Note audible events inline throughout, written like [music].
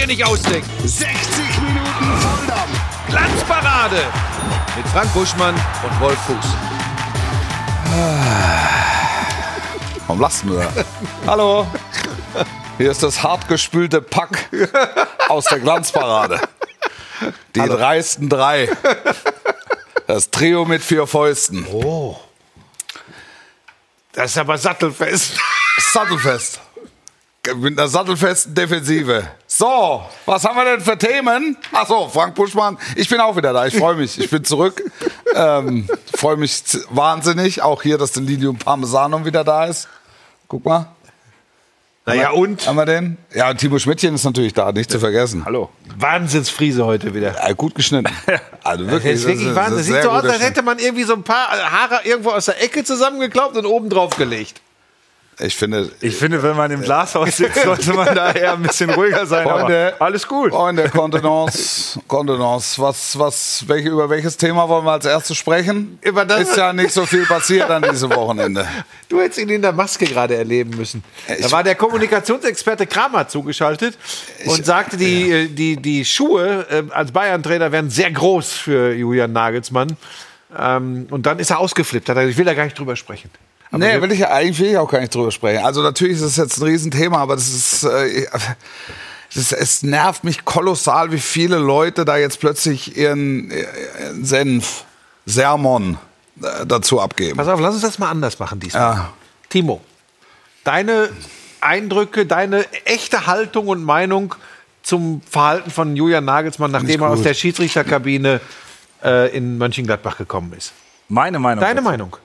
dir nicht ausdenken. 60 Minuten Volldampf. Glanzparade mit Frank Buschmann und Wolf Fuß. Warum lachst du da? [laughs] Hallo. Hier ist das hartgespülte Pack aus der Glanzparade. Die dreisten drei. Das Trio mit vier Fäusten. Das ist aber sattelfest. Sattelfest. Mit einer sattelfesten Defensive. So, was haben wir denn für Themen? Achso, Frank Buschmann. Ich bin auch wieder da. Ich freue mich. Ich bin zurück. Ähm, freue mich wahnsinnig. Auch hier, dass der Lilium Parmesanum wieder da ist. Guck mal. Naja, und? Haben wir den? Ja, und Timo Schmidtchen ist natürlich da, nicht zu vergessen. Hallo. Wahnsinnsfriese heute wieder. Ja, gut geschnitten. [laughs] Also Das wirklich. ist wirklich das Wahnsinn. das Sieht so aus, als hätte man irgendwie so ein paar Haare irgendwo aus der Ecke zusammengeklaubt und oben drauf gelegt. Ich finde, Ich finde, wenn man im Glashaus sitzt, [laughs] sollte man da eher ein bisschen ruhiger sein. Freunde, aber alles gut. Freunde, Kontenance, Kontenance. Was, was, welche, über welches Thema wollen wir als erstes sprechen? Über das- ist ja nicht so viel passiert an diesem Wochenende. Du hättest ihn in der Maske gerade erleben müssen. Da Ich- war der Kommunikationsexperte Kramer zugeschaltet und sagte, die, äh, die, die Schuhe äh, als Bayern-Trainer wären sehr groß für Julian Nagelsmann. Ähm, und dann ist er ausgeflippt. Hat er gesagt, Ich will da gar nicht drüber sprechen. Nee, will ich ja eigentlich will ich auch gar nicht drüber sprechen. Also natürlich ist es jetzt ein Riesenthema, aber das ist, äh, das, es nervt mich kolossal, wie viele Leute da jetzt plötzlich ihren, ihren Senf, Sermon äh, dazu abgeben. Pass auf, lass uns das mal anders machen diesmal. Ja. Timo, deine Eindrücke, deine echte Haltung und Meinung zum Verhalten von Julian Nagelsmann, nachdem er aus der Schiedsrichterkabine äh, in Mönchengladbach gekommen ist. Meine Meinung. Deine dazu. Meinung?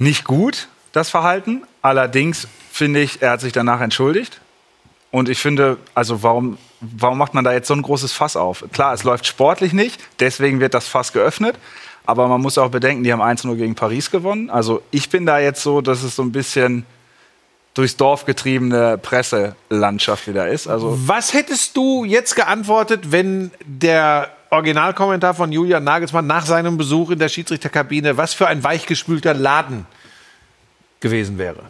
Nicht gut, das Verhalten. Allerdings finde ich, er hat sich danach entschuldigt. Und ich finde, also warum, warum macht man da jetzt so ein großes Fass auf? Klar, es läuft sportlich nicht, deswegen wird das Fass geöffnet. Aber man muss auch bedenken, die haben 1-0 gegen Paris gewonnen. Also ich bin da jetzt so, dass es so ein bisschen durchs Dorf getriebene Presselandschaft wieder ist. Also Was hättest du jetzt geantwortet, wenn der Originalkommentar von Julian Nagelsmann nach seinem Besuch in der Schiedsrichterkabine, was für ein weichgespülter Laden gewesen wäre?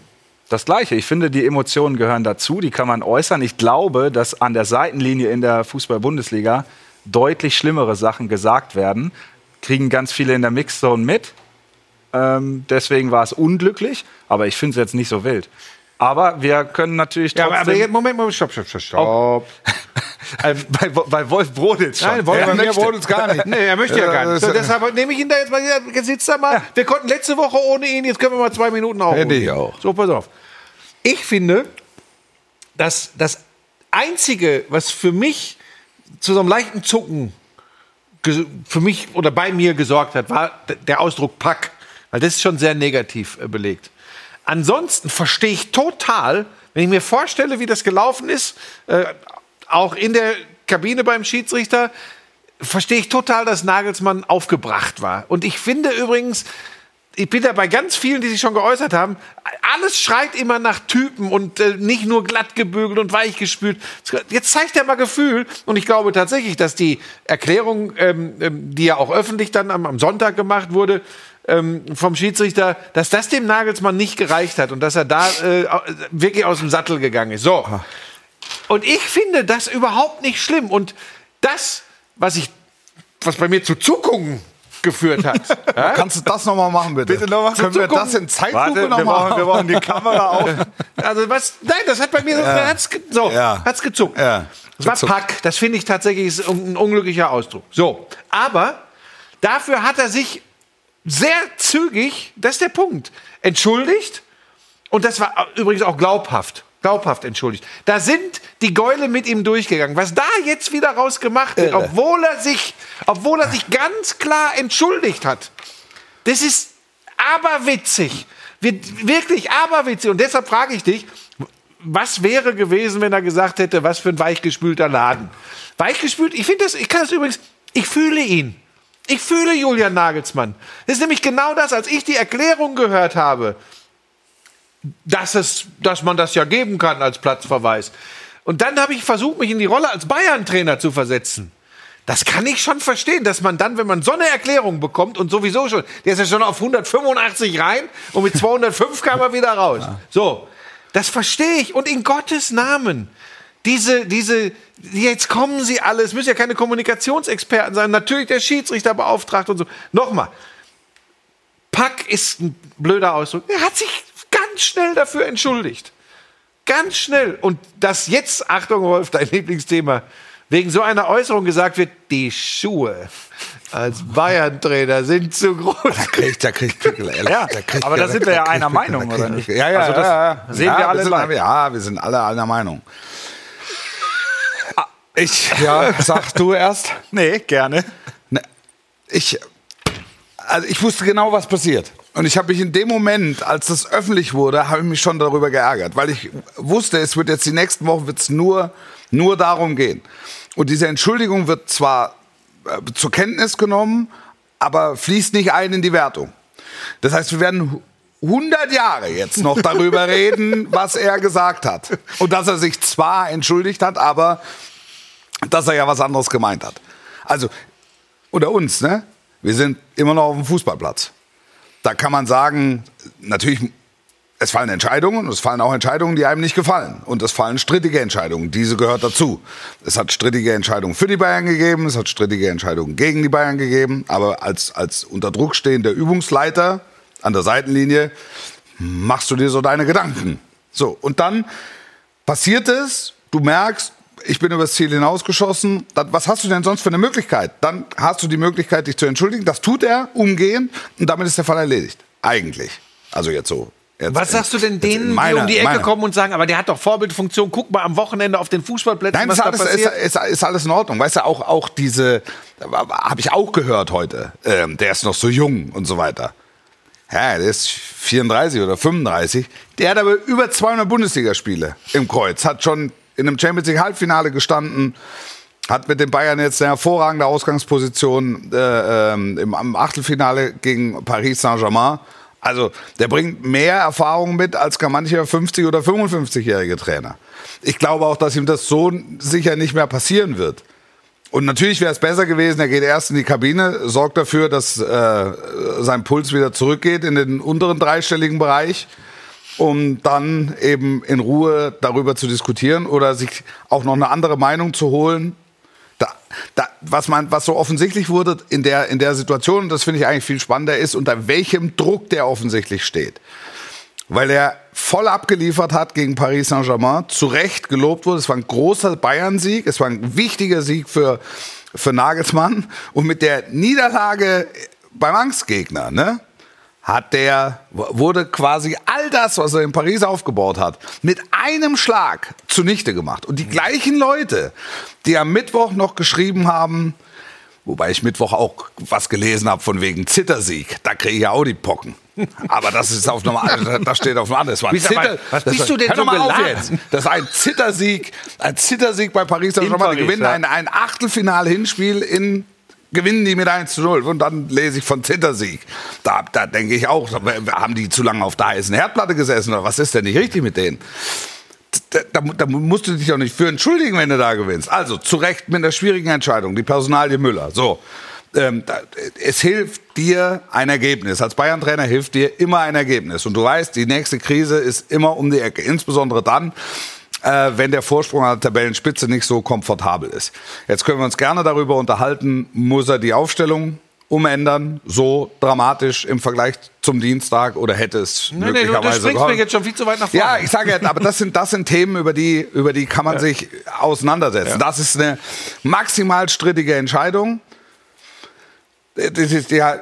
Das Gleiche. Ich finde, die Emotionen gehören dazu, die kann man äußern. Ich glaube, dass an der Seitenlinie in der Fußball-Bundesliga deutlich schlimmere Sachen gesagt werden. Kriegen ganz viele in der Mixzone mit. Ähm, deswegen war es unglücklich, aber ich finde es jetzt nicht so wild. Aber wir können natürlich Ja, trotzdem... aber, aber jetzt, Moment, Moment, stopp, stopp, stopp, stopp. [laughs] Bei, bei Wolf brodelt schon. Nein, wollen Er möchte. es gar nicht. Nee, er möchte ja, Ja, gar nicht. So, deshalb nehme ich ihn da jetzt mal, sitzt er mal. Wir konnten letzte Woche ohne ihn, jetzt können wir mal zwei Minuten auch. Hätte ich auch. So, pass auf. Ich finde, dass das Einzige, was für mich zu so einem leichten Zucken für mich oder bei mir gesorgt hat, war der Ausdruck Pack. Weil das ist schon sehr negativ äh, belegt. Ansonsten verstehe ich total, wenn ich mir vorstelle, wie das gelaufen ist, äh, auch in der Kabine beim Schiedsrichter, verstehe ich total, dass Nagelsmann aufgebracht war. Und ich finde übrigens, ich bin da bei ganz vielen, die sich schon geäußert haben, alles schreit immer nach Typen und äh, nicht nur glatt gebügelt und weich gespült. Jetzt zeigt er mal Gefühl und ich glaube tatsächlich, dass die Erklärung, ähm, ähm, die ja auch öffentlich dann am, am Sonntag gemacht wurde, ähm, vom Schiedsrichter, dass das dem Nagelsmann nicht gereicht hat und dass er da äh, wirklich aus dem Sattel gegangen ist. So. Und ich finde das überhaupt nicht schlimm. Und das, was ich, was bei mir zu Zuckungen geführt hat, [laughs] ja? Kannst du das nochmal machen, bitte? Bitte noch mal. Können wir das in Zeitlupe nochmal brauchen, wir brauchen die Kamera auf. [laughs] Also was? Nein, das hat bei mir Ja. hat's so Ja. hat's gezuckt. Ja, Das war gezuckt. Pack. Das finde ich tatsächlich ist ein unglücklicher Ausdruck. So, aber dafür hat er sich sehr zügig, das ist der Punkt, entschuldigt und das war übrigens auch glaubhaft. Glaubhaft entschuldigt. Da sind die Gäule mit ihm durchgegangen. Was da jetzt wieder rausgemacht wird, Irre. obwohl er sich, obwohl er sich ganz klar entschuldigt hat, das ist aberwitzig. Wird wirklich aberwitzig. Und deshalb frage ich dich, was wäre gewesen, wenn er gesagt hätte, was für ein weichgespülter Laden? Weichgespült, ich finde das, ich kann das übrigens, ich fühle ihn. Ich fühle Julian Nagelsmann. Das ist nämlich genau das, als ich die Erklärung gehört habe, dass, es, dass man das ja geben kann als Platzverweis. Und dann habe ich versucht, mich in die Rolle als Bayern-Trainer zu versetzen. Das kann ich schon verstehen, dass man dann, wenn man so eine Erklärung bekommt und sowieso schon, der ist ja schon auf 185 rein und mit 205 kam er wieder raus. So, das verstehe ich. Und in Gottes Namen, diese, diese, jetzt kommen sie alle, es müssen ja keine Kommunikationsexperten sein, natürlich der Schiedsrichter beauftragt und so. Nochmal, Pack ist ein blöder Ausdruck. Er hat sich ganz schnell dafür entschuldigt. Ganz schnell. Und dass jetzt, Achtung Wolf, dein Lieblingsthema, wegen so einer Äußerung gesagt wird, die Schuhe als Bayern-Trainer sind zu groß. Da kriegt, da kriegt Pickel, ehrlich. Ja, da kriegt, aber da sind wir ja einer Meinung, oder nicht? Ja, ja, Also das ja, ja. sehen ja, wir alle sind, gleich. Ja, wir sind alle einer Meinung. Ich, [laughs] ja, sag du erst. [laughs] Nee, gerne. Ne, ich, also ich wusste genau, was passiert. Und ich habe mich in dem Moment, als das öffentlich wurde, habe ich mich schon darüber geärgert, weil ich wusste, es wird jetzt die nächsten Wochen wird's nur, nur darum gehen. Und diese Entschuldigung wird zwar äh, zur Kenntnis genommen, aber fließt nicht ein in die Wertung. Das heißt, wir werden 100 Jahre jetzt noch darüber [laughs] reden, was er gesagt hat. Und dass er sich zwar entschuldigt hat, aber dass er ja was anderes gemeint hat. Also, unter uns, ne? Wir sind immer noch auf dem Fußballplatz. Da kann man sagen, natürlich, es fallen Entscheidungen und es fallen auch Entscheidungen, die einem nicht gefallen. Und es fallen strittige Entscheidungen. Diese gehört dazu. Es hat strittige Entscheidungen für die Bayern gegeben, es hat strittige Entscheidungen gegen die Bayern gegeben. Aber als, als unter Druck stehender Übungsleiter an der Seitenlinie machst du dir so deine Gedanken. So, und dann passiert es, du merkst, ich bin übers Ziel hinausgeschossen. Dann, was hast du denn sonst für eine Möglichkeit? Dann hast du die Möglichkeit, dich zu entschuldigen. Das tut er umgehend und damit ist der Fall erledigt. Eigentlich. Also jetzt so. Jetzt Was in- sagst du denn denen, die meiner- um die Ecke meiner- kommen und sagen, aber der hat doch Vorbildfunktion, guck mal am Wochenende auf den Fußballplätzen, Nein, was ist da alles, ist, passiert? ist, ist alles in Ordnung. Weißt du, auch, auch diese, habe ich auch gehört heute, ähm, der ist noch so jung und so weiter. Ja, der ist 34 oder 35. Der hat aber über 200 Bundesligaspiele im Kreuz, hat schon in einem Champions League Halbfinale gestanden, hat mit den Bayern jetzt eine hervorragende Ausgangsposition äh, ähm, im am Achtelfinale gegen Paris Saint-Germain. Also der bringt mehr Erfahrung mit als gar mancher 50 oder 55-jährige Trainer. Ich glaube auch, dass ihm das so sicher nicht mehr passieren wird. Und natürlich wäre es besser gewesen, er geht erst in die Kabine, sorgt dafür, dass äh, sein Puls wieder zurückgeht in den unteren dreistelligen Bereich, um dann eben in Ruhe darüber zu diskutieren oder sich auch noch eine andere Meinung zu holen. Da, da, was, man, was so offensichtlich wurde in der, in der Situation, und das finde ich eigentlich viel spannender, ist, unter welchem Druck der offensichtlich steht weil er voll abgeliefert hat gegen Paris Saint-Germain, zu Recht gelobt wurde. Es war ein großer Bayern-Sieg, es war ein wichtiger Sieg für, für Nagelsmann. Und mit der Niederlage beim Angstgegner, ne, hat der, wurde quasi all das, was er in Paris aufgebaut hat, mit einem Schlag zunichte gemacht. Und die gleichen Leute, die am Mittwoch noch geschrieben haben, Wobei ich Mittwoch auch was gelesen habe von wegen Zittersieg. Da kriege ich ja auch die Pocken. Aber das ist auf normal, [laughs] das steht auf dem anderen. War Zitter, was bist du denn so mal auf jetzt. Das ist ein Zittersieg, ein Zittersieg bei Paris In Saint-Germain. Die gewinnen ein, ein Achtelfinal-Hinspiel in gewinnen die mit 1 zu 0 und dann lese ich von Zittersieg. Da, da denke ich auch, haben die zu lange auf der heißen Herdplatte gesessen oder was ist denn nicht richtig mit denen? Da, da, da musst du dich doch nicht für entschuldigen, wenn du da gewinnst. Also, zu Recht mit einer schwierigen Entscheidung, die Personalie Müller. So. Ähm, da, es hilft dir ein Ergebnis. Als Bayern-Trainer hilft dir immer ein Ergebnis. Und du weißt, die nächste Krise ist immer um die Ecke. Insbesondere dann, äh, wenn der Vorsprung an der Tabellenspitze nicht so komfortabel ist. Jetzt können wir uns gerne darüber unterhalten, muss er die Aufstellung umändern, so dramatisch im Vergleich zum Dienstag oder hätte es Nee, nee, du, möglicherweise springst mir jetzt schon viel zu weit nach vorne. Ja, ich sage ja, aber das sind, das sind Themen, über die, über die kann man sich auseinandersetzen. Das ist eine maximal strittige Entscheidung. Das ist ja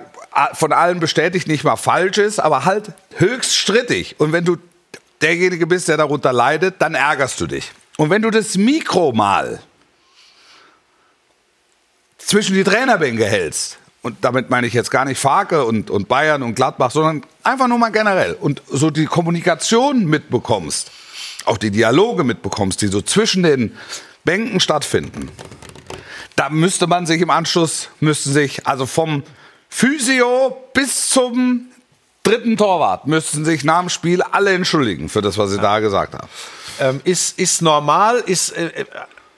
von allen bestätigt nicht mal falsch ist, aber halt höchst strittig. Und wenn du derjenige bist, der darunter leidet, dann ärgerst du dich. Und wenn du das Mikro mal zwischen die Trainerbänke hältst, und damit meine ich jetzt gar nicht Farke und, und Bayern und Gladbach, sondern einfach nur mal generell und so die Kommunikation mitbekommst, auch die Dialoge mitbekommst, die so zwischen den Bänken stattfinden, da müsste man sich im Anschluss, müssten sich, also vom Physio bis zum dritten Torwart, müssten sich nach dem Spiel alle entschuldigen für das, was sie da gesagt haben. ähm, ist, ist normal, ist, äh, äh,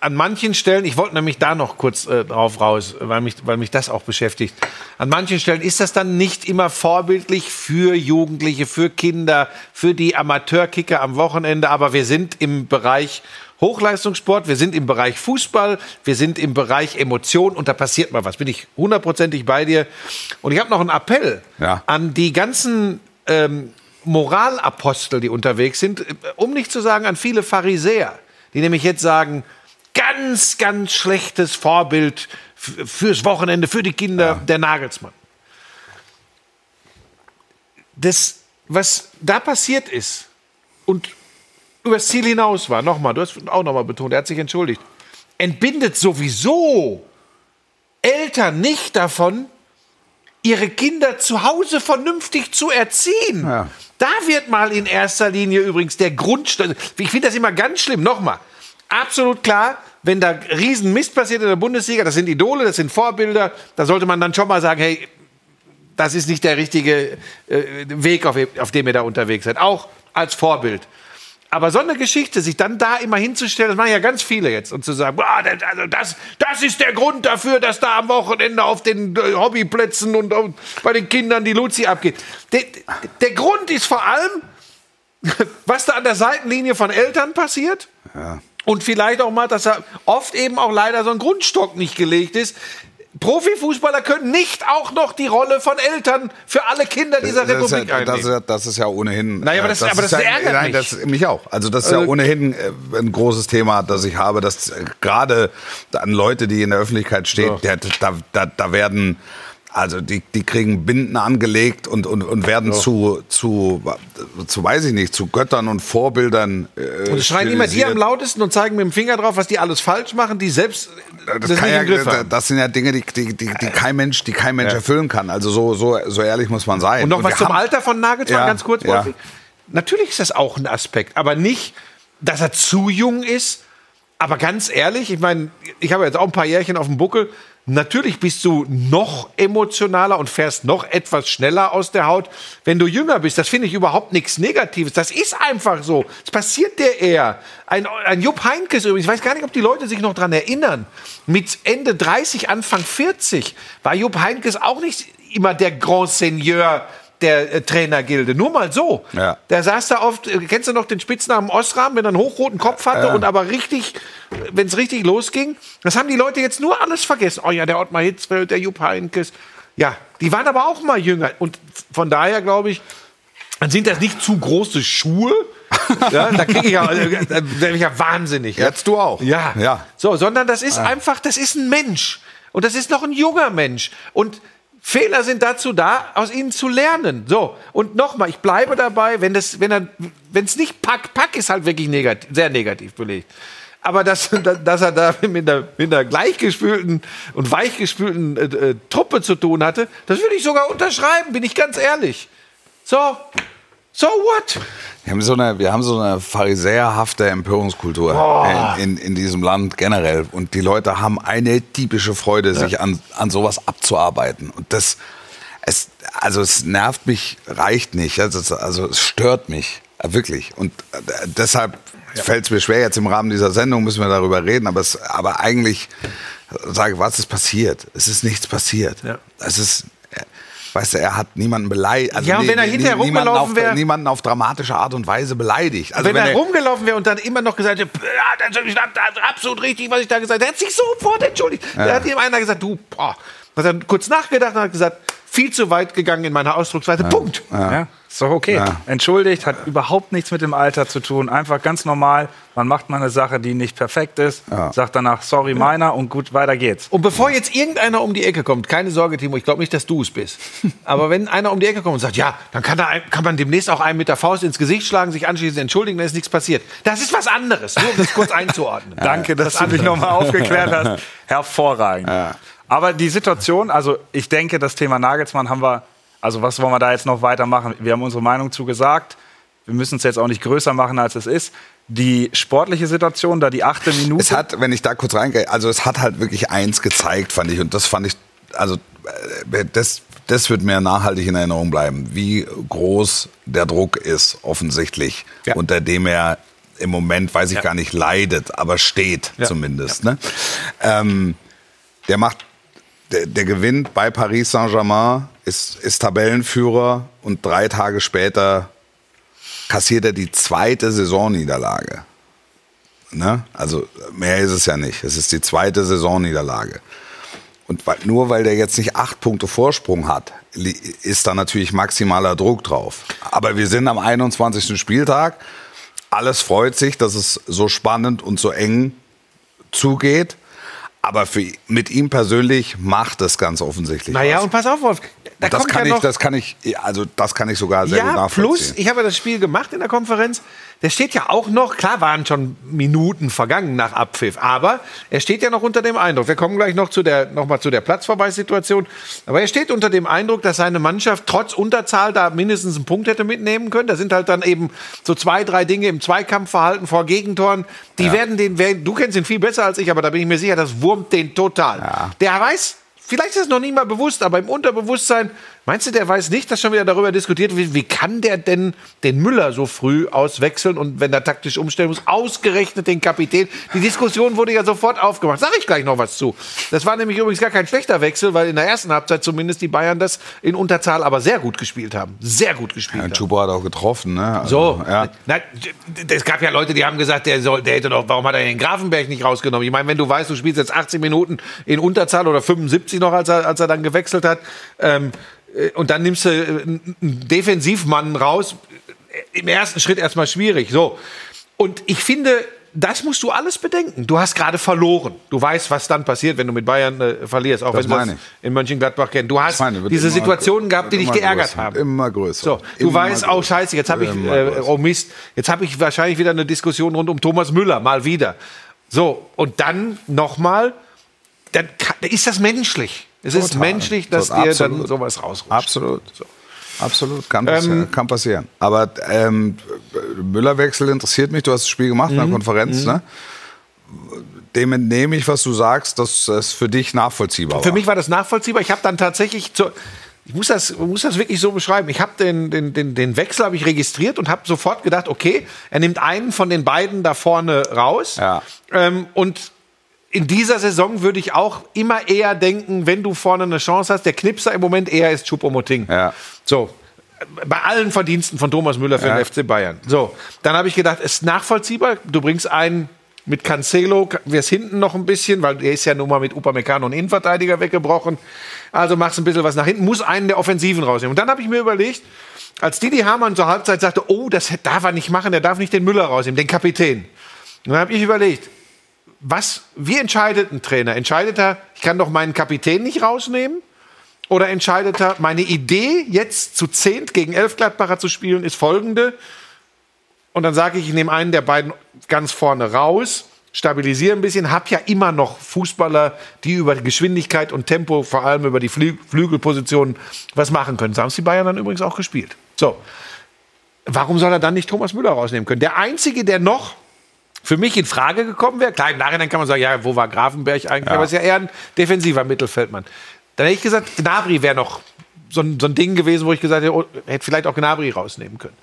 an manchen Stellen, ich wollte nämlich da noch kurz äh, drauf raus, weil mich, weil mich das auch beschäftigt. An manchen Stellen ist das dann nicht immer vorbildlich für Jugendliche, für Kinder, für die Amateurkicker am Wochenende, aber wir sind im Bereich Hochleistungssport, wir sind im Bereich Fußball, wir sind im Bereich Emotion und da passiert mal was. Bin ich hundertprozentig bei dir. Und ich habe noch einen Appell Ja. an die ganzen ähm, Moralapostel, die unterwegs sind, äh, um nicht zu sagen an viele Pharisäer, die nämlich jetzt sagen, ganz, ganz schlechtes Vorbild fürs Wochenende, für die Kinder, der Nagelsmann. Das, was da passiert ist und übers Ziel hinaus war, nochmal, du hast auch nochmal betont, er hat sich entschuldigt, entbindet sowieso Eltern nicht davon, ihre Kinder zu Hause vernünftig zu erziehen. Ja. Da wird mal in erster Linie übrigens der Grundstein. Ich finde das immer ganz schlimm. Nochmal, absolut klar, wenn da riesen Mist passiert in der Bundesliga, das sind Idole, das sind Vorbilder, da sollte man dann schon mal sagen, hey, das ist nicht der richtige äh, Weg, auf, auf dem ihr da unterwegs seid. Auch als Vorbild. Aber so eine Geschichte, sich dann da immer hinzustellen, das machen ja ganz viele jetzt, und zu sagen, boah, das, also das, das ist der Grund dafür, dass da am Wochenende auf den äh, Hobbyplätzen und bei den Kindern die Luzi abgeht. Der, der Grund ist vor allem, [laughs] was da an der Seitenlinie von Eltern passiert. Und vielleicht auch mal, dass da oft eben auch leider so ein Grundstock nicht gelegt ist. Profifußballer können nicht auch noch die Rolle von Eltern für alle Kinder dieser Das Republik ja, das, einnehmen. ist ja, das ist ja ohnehin. Naja, aber das- äh, aber das ist ja, ärgert nein, mich. Das, mich auch. Also das ist ja Also- ohnehin äh, ein großes Thema, das ich habe, dass äh, gerade an Leute, die in der Öffentlichkeit stehen, der, da, da, da werden also die, die kriegen Binden angelegt und, und, und werden zu, zu, zu, weiß ich nicht, zu Göttern und Vorbildern. Äh, Und schreien immer die am lautesten und zeigen mit dem Finger drauf, was die alles falsch machen, die selbst das, Das, ja, das, sind ja Dinge, die, die, die, die kein Mensch, die kein Mensch erfüllen kann. Also so, so, so ehrlich muss man sein. Und noch was wir zum haben- Alter von Nagelsmann, Ja, ganz kurz, ja. Wolfi. Natürlich ist das auch ein Aspekt, aber nicht, dass er zu jung ist. Aber ganz ehrlich, ich meine, ich habe jetzt auch ein paar Jährchen auf dem Buckel. Natürlich bist du noch emotionaler und fährst noch etwas schneller aus der Haut, wenn du jünger bist. Das finde ich überhaupt nichts Negatives. Das ist einfach so. Das passiert dir eher. Ein, ein Jupp Heynckes übrigens, ich weiß gar nicht, ob die Leute sich noch dran erinnern. Mit Ende 30, Anfang 40 war Jupp Heynckes auch nicht immer der Grand Seigneur der äh, Trainergilde. Nur mal so. Ja. Der saß da oft, äh, kennst du noch den Spitznamen Osram, wenn er einen hochroten Kopf hatte und aber richtig, wenn es richtig losging. Das haben die Leute jetzt nur alles vergessen. Oh ja, der Ottmar Hitzfeld, der Jupp Heynckes. Ja, die waren aber auch mal jünger. Und von daher glaube ich, dann sind das nicht zu große Schuhe. [laughs] Ja, da kriege ich ja, äh, ich ja wahnsinnig. Ja. Jetzt du auch. Ja. Ja. So, sondern das ist einfach, das ist ein Mensch. Und das ist noch ein junger Mensch. Und Fehler sind dazu da, aus ihnen zu lernen. So. Und nochmal, ich bleibe dabei, wenn das, wenn es nicht Pack, Pack ist halt wirklich negativ, sehr negativ belegt. Aber dass, [laughs] dass er da mit einer, mit einer gleichgespülten und weichgespülten äh, äh, Truppe zu tun hatte, das würde ich sogar unterschreiben, bin ich ganz ehrlich. So, so what? Wir haben so eine, wir haben so eine pharisäerhafte Empörungskultur in, in, in diesem Land generell. Und die Leute haben eine typische Freude, sich an, an sowas abzuarbeiten. Und das, es, also es nervt mich, reicht nicht. Also es, also es stört mich, wirklich. Und äh, deshalb fällt es mir schwer, jetzt im Rahmen dieser Sendung müssen wir darüber reden, aber, es, aber eigentlich sage ich, was ist passiert? Es ist nichts passiert. Ja. Es ist, weißt du, er hat niemanden beleidigt. Also Ja, und wenn er hinterher rumgelaufen auf, wäre- niemanden auf dramatische Art und Weise beleidigt. Also wenn, er er- rumgelaufen wäre und dann immer noch gesagt hätte, ja, das ist absolut richtig, was ich da gesagt habe. Er hat sich sofort entschuldigt. Da hat ihm einer gesagt, du, boah. Hat er kurz nachgedacht und hat gesagt, viel zu weit gegangen in meiner Ausdrucksweise. Punkt. Ja, ist doch okay. Ja. Entschuldigt, hat überhaupt nichts mit dem Alter zu tun. Einfach ganz normal. Man macht mal eine Sache, die nicht perfekt ist, sagt danach, sorry, meiner und gut, weiter geht's. Und bevor jetzt irgendeiner um die Ecke kommt, keine Sorge, Timo, ich glaube nicht, dass du es bist. [laughs] Aber wenn einer um die Ecke kommt und sagt, ja, dann kann, da, kann man demnächst auch einem mit der Faust ins Gesicht schlagen, sich anschließend entschuldigen, dann ist nichts passiert. Das ist was anderes, nur um das kurz einzuordnen. [laughs] Danke, dass du mich nochmal aufgeklärt hast. [laughs] Hervorragend. Aber die Situation, also ich denke, das Thema Nagelsmann haben wir, also was wollen wir da jetzt noch weitermachen? Wir haben unsere Meinung zu gesagt. Wir müssen es jetzt auch nicht größer machen, als es ist. Die sportliche Situation, da die achte Minute. Es hat, wenn ich da kurz reingehe, also es hat halt wirklich eins gezeigt, fand ich. Und das fand ich, also äh, das, das wird mir nachhaltig in Erinnerung bleiben, wie groß der Druck ist, offensichtlich, Ja. unter dem er im Moment, weiß ich Ja. gar nicht, leidet, aber steht Ja. zumindest. Ne? Ähm, der macht, der, der gewinnt bei Paris Saint-Germain, ist, ist Tabellenführer und drei Tage später kassiert er die zweite Saisonniederlage. Ne? Also mehr ist es ja nicht. Es ist die zweite Saisonniederlage. Und weil, nur weil der jetzt nicht acht Punkte Vorsprung hat, ist da natürlich maximaler Druck drauf. Aber wir sind am 21. Spieltag. Alles freut sich, dass es so spannend und so eng zugeht. Aber für, mit ihm persönlich macht es ganz offensichtlich Naja, was. und pass auf, Wolf. Da das kann ja ich, das kann ich, also das kann ich sogar sehr gut ja, nachvollziehen. plus, ich habe ja das Spiel gemacht in der Konferenz. Der steht ja auch noch, klar waren schon Minuten vergangen nach Abpfiff, aber er steht ja noch unter dem Eindruck. Wir kommen gleich noch zu der, noch mal zu der Platzverweissituation. Aber er steht unter dem Eindruck, dass seine Mannschaft trotz Unterzahl da mindestens einen Punkt hätte mitnehmen können. Da sind halt dann eben so zwei, drei Dinge im Zweikampfverhalten vor Gegentoren. Die werden den, du kennst ihn viel besser als ich, aber da bin ich mir sicher, das wurmt den total. Der weiß, Vielleicht ist es noch nicht mal bewusst, aber im Unterbewusstsein, meinst du, der weiß nicht, dass schon wieder darüber diskutiert wird, wie kann der denn den Müller so früh auswechseln und wenn er taktisch umstellen muss, ausgerechnet den Kapitän. Die Diskussion wurde ja sofort aufgemacht. Sag ich gleich noch was zu. Das war nämlich übrigens gar kein schlechter Wechsel, weil in der ersten Halbzeit zumindest die Bayern das in Unterzahl aber sehr gut gespielt haben. Sehr gut gespielt Ja. Chubo hat auch getroffen, ne? Also, So, ja. na, es gab ja Leute, die haben gesagt, der, soll, der hätte doch, warum hat er den Grafenberg nicht rausgenommen? Ich meine, wenn du weißt, du spielst jetzt 80 Minuten in Unterzahl oder 75 noch, als er, als er dann gewechselt hat, ähm, äh, und dann nimmst du äh, einen Defensivmann raus, äh, im ersten Schritt erstmal schwierig. So. Und ich finde, das musst du alles bedenken. Du hast gerade verloren. Du weißt, was dann passiert, wenn du mit Bayern äh, verlierst, auch Das wenn du in Mönchengladbach kennst. Du hast meine, diese Situationen gehabt, die dich geärgert größer, haben. Immer größer. So, du Immer weißt auch, größer. scheiße, jetzt habe ich, äh, oh Mist, jetzt habe ich wahrscheinlich wieder eine Diskussion rund um Thomas Müller, mal wieder. So, und dann nochmal, dann ist das menschlich. Es ist Total. menschlich, dass Total, dir dann sowas rausrutscht. Absolut. Absolut, kann passieren. kann passieren. Aber ähm, Müllerwechsel interessiert mich. Du hast das Spiel gemacht in Mhm. der Konferenz. Ne? Dem entnehme ich, was du sagst, dass es für dich nachvollziehbar Für war. mich war das nachvollziehbar. Ich habe dann tatsächlich zu, ich muss das, muss das wirklich so beschreiben. Ich habe den, den, den, den Wechsel habe ich registriert und habe sofort gedacht, okay, er nimmt einen von den beiden da vorne raus. Ja. Ähm, und in dieser Saison würde ich auch immer eher denken, wenn du vorne eine Chance hast, der Knipser im Moment eher ist Choupo-Moting. Ja. So. Bei allen Verdiensten von Thomas Müller für Ja. den FC Bayern. So. Dann habe ich gedacht, es ist nachvollziehbar. Du bringst einen mit Cancelo, wir hinten noch ein bisschen, weil der ist ja nun mal mit Upamecano und Innenverteidiger weggebrochen. Also machst ein bisschen was nach hinten, muss einen der Offensiven rausnehmen. Und dann habe ich mir überlegt, als Didi Hamann zur Halbzeit sagte, oh, das darf er nicht machen, der darf nicht den Müller rausnehmen, den Kapitän. Und dann habe ich überlegt, was, wie entscheidet ein Trainer? Entscheidet er, ich kann doch meinen Kapitän nicht rausnehmen? Oder entscheidet er, meine Idee, jetzt zu zehnt gegen elf Gladbacher zu spielen, ist folgende. Und dann sage ich, ich nehme einen der beiden ganz vorne raus, stabilisiere ein bisschen, habe ja immer noch Fußballer, die über Geschwindigkeit und Tempo, vor allem über die Flü Flügelpositionen, was machen können. So haben es die Bayern dann übrigens auch gespielt. So. Warum soll er dann nicht Thomas Müller rausnehmen können? Der Einzige, der noch für mich in Frage gekommen wäre, klar, im Nachhinein kann man sagen, ja, wo war Grafenberg eigentlich? Aber es ist ja eher ein defensiver Mittelfeldmann. Dann hätte ich gesagt, Gnabry wäre noch so ein, so ein Ding gewesen, wo ich gesagt hätte, oh, hätte vielleicht auch Gnabry rausnehmen können.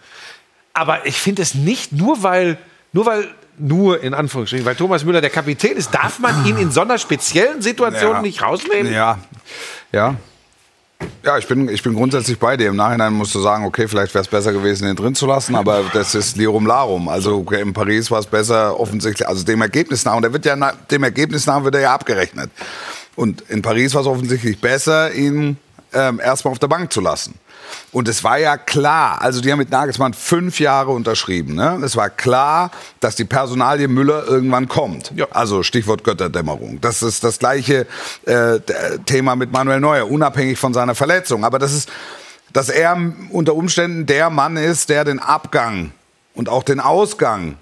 Aber ich finde es nicht, nur weil, nur weil, nur in Anführungsstrichen, weil Thomas Müller der Kapitän ist, darf man ihn in so einer speziellen Situation Ja. nicht rausnehmen? Ja, ja. Ja, ich bin, ich bin grundsätzlich bei dir. Im Nachhinein musst du sagen, okay, vielleicht wäre es besser gewesen, ihn drin zu lassen, aber das ist Lirum Larum. Also okay, in Paris war es besser, offensichtlich, also dem Ergebnis nach, und er wird ja dem Ergebnis nach wird er ja abgerechnet. Und in Paris war es offensichtlich besser, ihn ähm, erstmal auf der Bank zu lassen. Und es war ja klar, also die haben mit Nagelsmann fünf Jahre unterschrieben. Ne? Es war klar, dass die Personalie Müller irgendwann kommt. Ja. Also Stichwort Götterdämmerung. Das ist das gleiche äh, Thema mit Manuel Neuer, unabhängig von seiner Verletzung. Aber das ist, dass er unter Umständen der Mann ist, der den Abgang und auch den Ausgang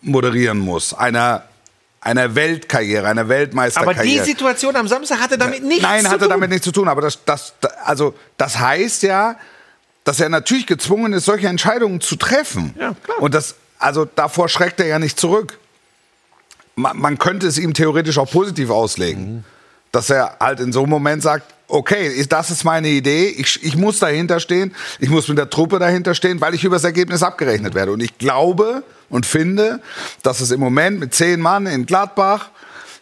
moderieren muss. Einer, einer Weltkarriere, einer Aber Weltmeisterkarriere. die Situation am Samstag hatte damit nichts Nein, zu hatte tun. damit nichts zu tun. Aber das, das, also, das heißt ja, dass er natürlich gezwungen ist, solche Entscheidungen zu treffen. Ja, klar. Und das, also davor schreckt er ja nicht zurück. Man, man könnte es ihm theoretisch auch positiv auslegen. Mhm. Dass er halt in so einem Moment sagt, okay, das ist meine Idee. Ich, ich muss dahinter stehen. Ich muss mit der Truppe dahinter stehen, weil ich über das Ergebnis abgerechnet werde. Und ich glaube und finde, dass es im Moment mit zehn Mann in Gladbach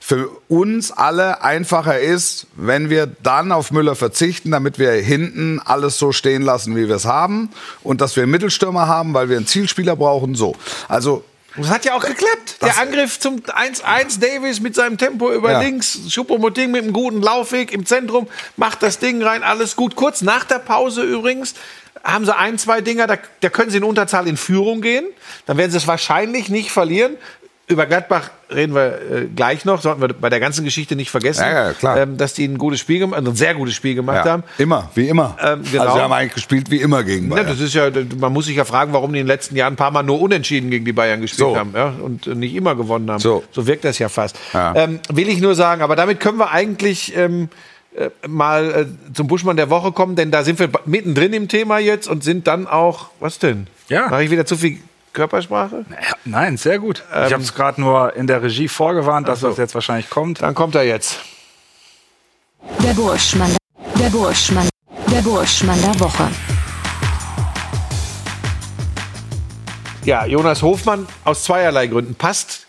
für uns alle einfacher ist, wenn wir dann auf Müller verzichten, damit wir hinten alles so stehen lassen, wie wir es haben. Und dass wir einen Mittelstürmer haben, weil wir einen Zielspieler brauchen. So. Also Das hat ja auch geklappt. Der Angriff zum 1-1, Davis mit seinem Tempo über Ja. links, Schuppomoting mit einem guten Laufweg im Zentrum, macht das Ding rein, alles gut. Kurz nach der Pause übrigens haben sie ein, zwei Dinger, da, da können sie in Unterzahl in Führung gehen. Dann werden sie es wahrscheinlich nicht verlieren. Über Gladbach reden wir äh, gleich noch, sollten wir bei der ganzen Geschichte nicht vergessen, Ja, ja, klar. Ähm, dass die ein gutes Spiel gemacht, also ein sehr gutes Spiel gemacht ja, haben. immer, wie immer. Ähm, genau. Also wir haben eigentlich gespielt wie immer gegen Ja, Bayern. das ist ja, man muss sich ja fragen, warum die in den letzten Jahren ein paar Mal nur unentschieden gegen die Bayern gespielt So. haben ja, und nicht immer gewonnen haben. So. wirkt das ja fast. Ja. Ähm, will ich nur sagen, aber damit können wir eigentlich ähm, äh, mal äh, zum Buschmann der Woche kommen, denn da sind wir mittendrin im Thema jetzt und sind dann auch, was denn? Ja. Mache ich wieder zu viel Körpersprache? Nein, sehr gut. Ähm, ich habe es gerade nur in der Regie vorgewarnt, dass so. das jetzt wahrscheinlich kommt. Dann kommt er jetzt. Der Burschmann. Der Burschmann. Der Burschmann der Woche. Ja, Jonas Hofmann aus zweierlei Gründen passt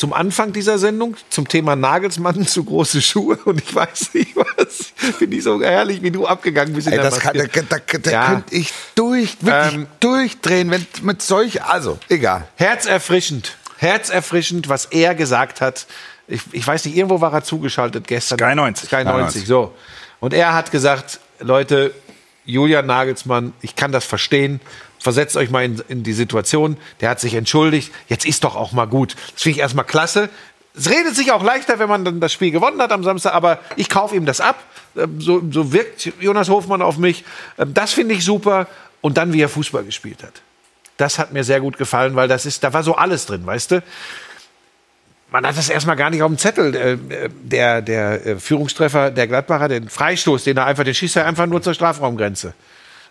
zum Anfang dieser Sendung zum Thema Nagelsmann [laughs] zu große Schuhe und ich weiß nicht was. Finde ich so herrlich, wie du abgegangen bist in Ey, der das kann, da, da, da Ja. könnte ich durch, wirklich Ähm, durchdrehen, wenn mit solch, also egal. Herzerfrischend, herzerfrischend, was er gesagt hat. Ich, ich weiß nicht, irgendwo war er zugeschaltet gestern. Sky 90. Sky 90, so. Und er hat gesagt, Leute, Julian Nagelsmann, ich kann das verstehen. Versetzt euch mal in, in die Situation. Der hat sich entschuldigt. Jetzt ist doch auch mal gut. Das finde ich erstmal klasse. Es redet sich auch leichter, wenn man dann das Spiel gewonnen hat am Samstag, aber ich kaufe ihm das ab. Ähm, So, so wirkt Jonas Hofmann auf mich. Ähm, Das finde ich super. Und dann, wie er Fußball gespielt hat. Das hat mir sehr gut gefallen, weil das ist, da war so alles drin, weißt du? Man hat das erstmal gar nicht auf dem Zettel. Äh, äh, Der, der äh, Führungstreffer der Gladbacher, den Freistoß, den er einfach, den schießt er einfach nur zur Strafraumgrenze.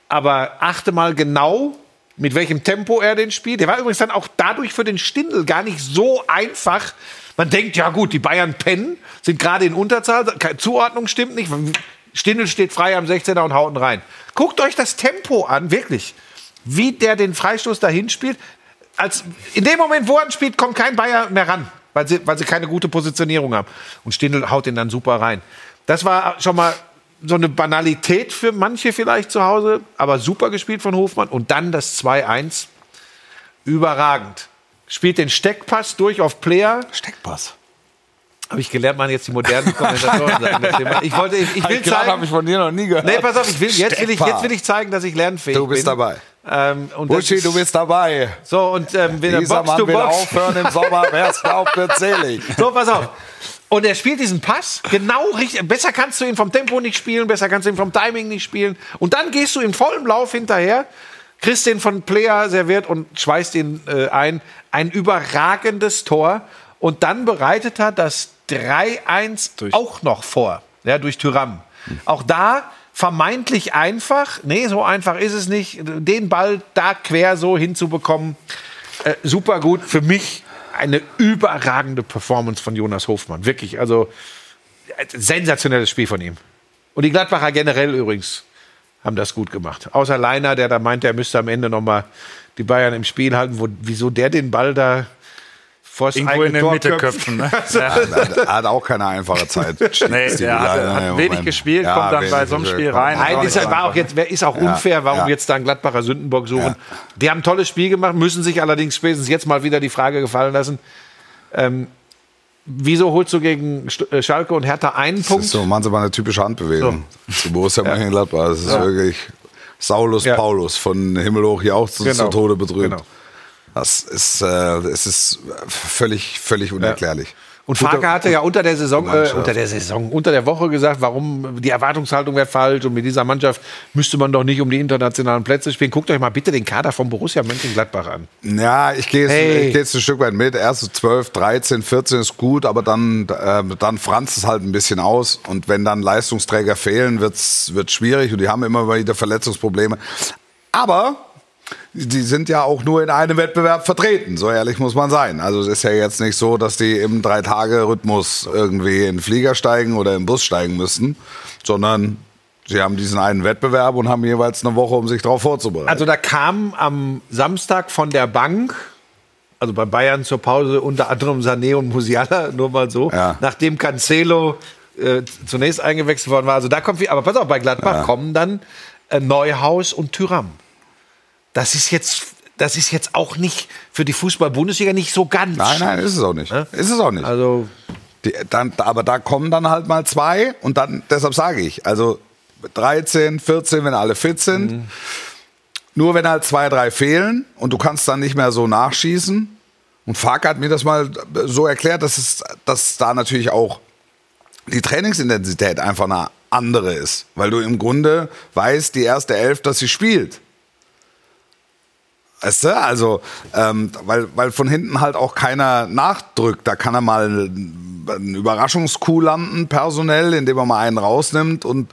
Aber achte mal genau, mit welchem Tempo er den spielt. Der war übrigens dann auch dadurch für den Stindl gar nicht so einfach. Man denkt, ja gut, die Bayern pennen, sind gerade in Unterzahl, Zuordnung stimmt nicht. Stindl steht frei am 16er und haut ihn rein. Guckt euch das Tempo an, wirklich. Wie der den Freistoß dahin spielt. Als, in dem Moment, wo er ihn spielt, kommt kein Bayer mehr ran, weil sie, weil sie keine gute Positionierung haben. Und Stindl haut den dann super rein. Das war schon mal so eine Banalität für manche vielleicht zu Hause, aber super gespielt von Hofmann. Und dann das 2-1. Überragend. Spielt den Steckpass durch auf Player. Steckpass. Habe ich gelernt, man jetzt die modernen Kommentatoren sagen. Ich wollte, ich, ich will Gerade habe zeigen. ich von dir noch nie gehört. Nee, pass auf, ich will, jetzt, will ich, jetzt will ich zeigen, dass ich lernfähig bin. Du bist dabei. Ähm, Buschi, du bist dabei. So, und ähm, wenn er Dieser Box Mann will Box. aufhören im Sommer. Wer es glaubt, wird selig. So, pass auf. Und er spielt diesen Pass genau richtig. Besser kannst du ihn vom Tempo nicht spielen, besser kannst du ihn vom Timing nicht spielen. Und dann gehst du im vollen Lauf hinterher, kriegst den von Player serviert und schweißt ihn äh, ein. Ein überragendes Tor. Und dann bereitet er das 3-1 Durch- auch noch vor. Ja, durch Tyram. Auch da vermeintlich einfach. Nee, so einfach ist es nicht. Den Ball da quer so hinzubekommen. Äh, super gut. Für mich eine überragende Performance von Jonas Hofmann. Wirklich, also sensationelles Spiel von ihm. Und die Gladbacher generell übrigens haben das gut gemacht. Außer Leiner, der da meinte, er müsste am Ende noch mal die Bayern im Spiel halten. Wo, wieso der den Ball da vors Irgendwo in Tor Mitte köpfen. Ne? [laughs] Ja. Er hat auch keine einfache Zeit. Nee, der hat, hat im wenig gespielt, Ja, kommt dann bei so einem Spiel rein. dann Nein, ist, war auch jetzt, ist auch unfair, warum jetzt da ein Gladbacher Sündenbock suchen. Die haben ein tolles Spiel gemacht, müssen sich allerdings spätestens jetzt mal wieder die Frage gefallen lassen. Ähm, wieso holst du gegen äh, Schalke und Hertha einen Das Punkt? ist so, machen Sie mal eine typische Handbewegung. Zu Borussia Mönchengladbach. Das ist wirklich Saulus Ja. Paulus von Himmel hoch jauchzt zu, Genau. zu Tode betrübt. Genau. Das ist, äh, es ist völlig, völlig unerklärlich. Und Farke hatte ja unter der Saison, äh, unter der Saison, unter der Woche gesagt, warum die Erwartungshaltung wäre falsch und mit dieser Mannschaft müsste man doch nicht um die internationalen Plätze spielen. Guckt euch mal bitte den Kader von Borussia Mönchengladbach an. Ja, ich gehe jetzt, Hey. jetzt ein Stück weit mit. Erste 12, 13, 14 ist gut, aber dann, äh, dann franzt es halt ein bisschen aus. Und wenn dann Leistungsträger fehlen, wird schwierig und die haben immer wieder Verletzungsprobleme. Aber die sind ja auch nur in einem Wettbewerb vertreten, so ehrlich muss man sein. Also es ist ja jetzt nicht so, dass die im Drei-Tage-Rhythmus irgendwie in den Flieger steigen oder in den Bus steigen müssen, sondern sie haben diesen einen Wettbewerb und haben jeweils eine Woche, um sich darauf vorzubereiten. Also da kam am Samstag von der Bank, also bei Bayern zur Pause unter anderem Sané und Musiala, [laughs] nur mal so, Ja. nachdem Cancelo äh, zunächst eingewechselt worden war. Also da kommt, wie- aber pass auf, bei Gladbach kommen dann äh, Neuhaus und Tyram. Das ist jetzt, das ist jetzt auch nicht für die Fußball-Bundesliga nicht so ganz. nein, nein, ist es auch nicht. Ist es auch nicht. Also Die, dann, aber da kommen dann halt mal zwei und dann, deshalb sage ich, also 13, 14, wenn alle fit sind. Nur wenn halt zwei, drei fehlen und du kannst dann nicht mehr so nachschießen. Und Fark hat mir das mal so erklärt, dass es dass da natürlich auch die Trainingsintensität einfach eine andere ist. Weil du im Grunde weißt, die erste Elf, dass sie spielt. Weißt du, also, ähm, weil, weil von hinten halt auch keiner nachdrückt. Da kann er mal einen Überraschungskuh landen, personell, indem er mal einen rausnimmt und,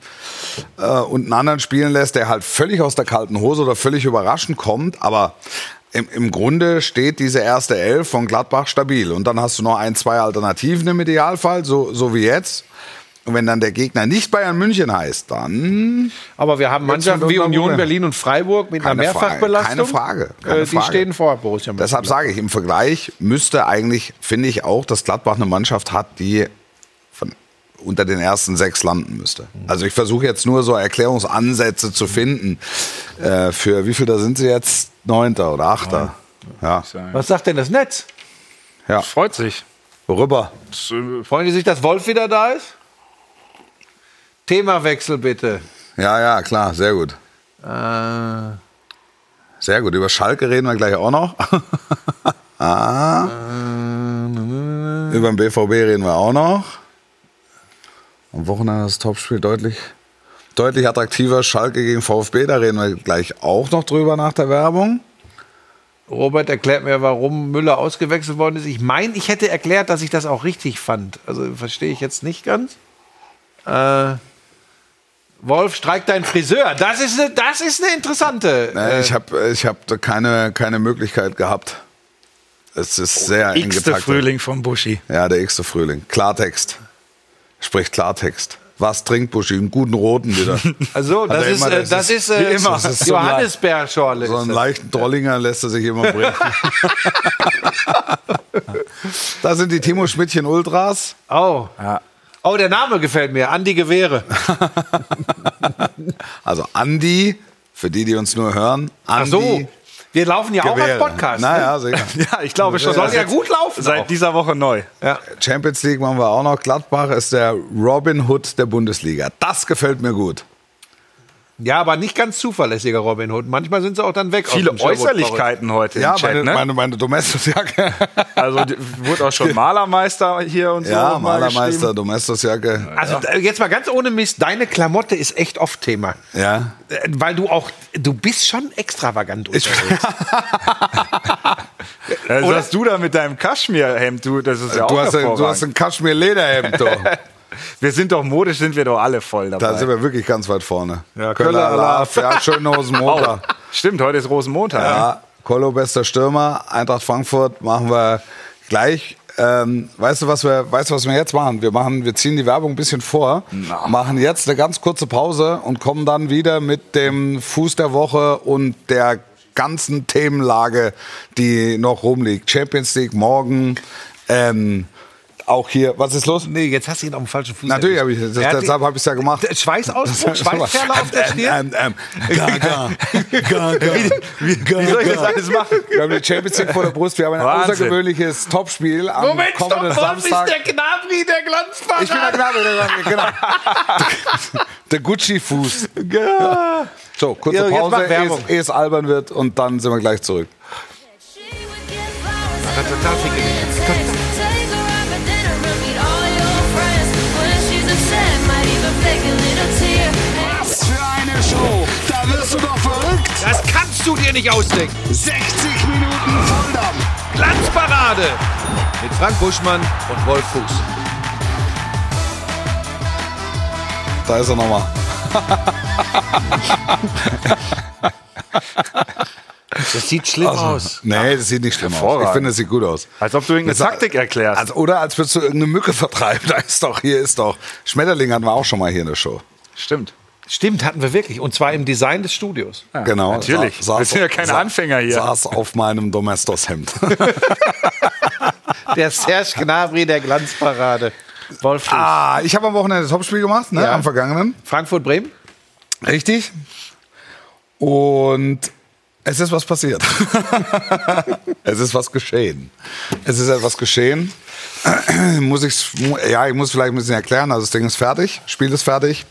äh, und einen anderen spielen lässt, der halt völlig aus der kalten Hose oder völlig überraschend kommt. Aber im, im Grunde steht diese erste Elf von Gladbach stabil. Und dann hast du noch ein, zwei Alternativen im Idealfall, so, so wie jetzt. Und wenn dann der Gegner nicht Bayern München heißt, dann Aber wir haben Mannschaften wie Union. Berlin und Freiburg mit Keine einer Frage, Mehrfachbelastung. keine Frage, keine äh, die Frage. stehen vor Borussia Deshalb Mönchengladbach. sage ich, im Vergleich müsste eigentlich, finde ich auch, dass Gladbach eine Mannschaft hat, die von, unter den ersten sechs landen müsste. Also ich versuche jetzt nur so Erklärungsansätze zu finden. Äh, für wie viel da sind sie jetzt? Neunter oder Achter? Ja. Was sagt denn das Netz? ja. Freut sich. Worüber? Freuen die sich, dass Wolf wieder da ist? Themawechsel bitte. Ja, ja, klar, sehr gut. Äh, Sehr gut. Über Schalke reden wir gleich auch noch. [laughs] ah. Über den BVB reden wir auch noch. Am Wochenende das Topspiel deutlich, deutlich attraktiver. Schalke gegen VfB, da reden wir gleich auch noch drüber nach der Werbung. Robert erklärt mir, warum Müller ausgewechselt worden ist. Ich meine, ich hätte erklärt, dass ich das auch richtig fand. Also verstehe ich jetzt nicht ganz. Äh, Wolf streikt dein Friseur. Das ist eine, das ist eine interessante. Äh, ich habe ich hab da keine, keine Möglichkeit gehabt. Es ist sehr eng X-te getaktet. Frühling vom Buschi. Ja, der x-te Frühling. Klartext. Spricht Klartext. Was trinkt Buschi? Einen guten roten wieder. [laughs] also, das ist, immer, äh, das das ist- ist, äh, wie immer. Das ist so ein Johannisbeerschorle. So einen leichten Drollinger lässt er sich immer [laughs] bringen. [laughs] da sind die Timo Schmidtchen Ultras. Oh. Ja. Oh, der Name gefällt mir. Andi Gewehre. [laughs] Also Andi, für die, die uns nur hören. Ach Andi so. Wir laufen ja auch als Gewehre. Podcast. ne? Naja, sicher. [laughs] Ja, ich glaube schon. Soll ja gut laufen. auch. Seit dieser Woche neu. ja. Champions League machen wir auch noch. Gladbach ist der Robin Hood der Bundesliga. Das gefällt mir gut. Ja, aber nicht ganz zuverlässiger Robin Hood. Manchmal sind sie auch dann weg. Viele Äußerlichkeiten heute Ja, im Chat, meine, ne? meine, meine Domestos-Jacke. [laughs] Also wurde auch schon [laughs] Malermeister hier und so. Ja, mal Malermeister. Domestos-Jacke. Also jetzt mal ganz ohne Mist. Deine Klamotte ist echt oft Thema. Ja. Äh, Weil du auch, du bist schon extravagant unterwegs. [laughs] Oder? hast du da mit deinem Kaschmirhemd, du, das ist ja Du auch hast, ein, du hast ein Kaschmir-Lederhemd. Wir sind doch modisch, sind wir doch alle voll dabei. Da sind wir wirklich ganz weit vorne. Ja, Köller Alarv, ja, schönen oh, Rosenmontag. [laughs] stimmt, heute ist Rosenmontag. ne? Ja, Kolo, bester Stürmer, Eintracht Frankfurt machen wir gleich. Ähm, weißt du, was wir, weißt du, was wir jetzt machen? Wir machen, wir ziehen die Werbung ein bisschen vor, machen jetzt eine ganz kurze Pause und kommen dann wieder mit dem Fuß der Woche und der ganzen Themenlage, die noch rumliegt. Champions League morgen, ähm, auch hier. Was ist los? nee, jetzt hast du ihn auf dem falschen Fuß. Natürlich habe ich, hat deshalb habe ich es ja gemacht. Schweißausbruch, [laughs] Schweißperle auf der Stirn. Ähm, ähm, Gaga, [laughs] Gaga, Wie soll ich das alles machen? Wir haben die Champions League vor der Brust. Wir haben ein Wahnsinn. außergewöhnliches Topspiel am Moment, stopp, kommenden Wolf ist Samstag. der Gnabry, der Glanzparade. Ich bin der Knabe, der, genau. [laughs] der Gucci-Fuß. So, kurze Pause, ehe es, ehe es albern wird und dann sind wir gleich zurück. total viel Das kannst du dir nicht ausdenken. 60 Minuten Volldampf. Glanzparade mit Frank Buschmann und Wolf Fuß. Da ist er nochmal. Das sieht schlimm aus. Nee, das sieht nicht schlimm aus. Ich finde, es sieht gut aus. Als ob du irgendeine Das- Taktik erklärst. Also, oder als würdest du irgendeine Mücke vertreiben. [laughs] Da ist doch, hier ist doch. Schmetterling hatten wir auch schon mal hier in der Show. Stimmt. Stimmt, hatten wir wirklich. Und zwar im Design des Studios. genau. natürlich. Wir sind ja keine Anfänger hier. Saß auf meinem Domestos-Hemd. [laughs] Der Serge Gnabry der Glanzparade. Wolf ah, ich habe am Wochenende das Topspiel gemacht, ne? Ja. am vergangenen. Frankfurt-Bremen. Richtig. Und es ist was passiert. [laughs] es ist was geschehen. Es ist etwas geschehen. [clears throat] muss ich, ja, ich muss vielleicht ein bisschen erklären. Also das Ding ist fertig, Spiel ist fertig.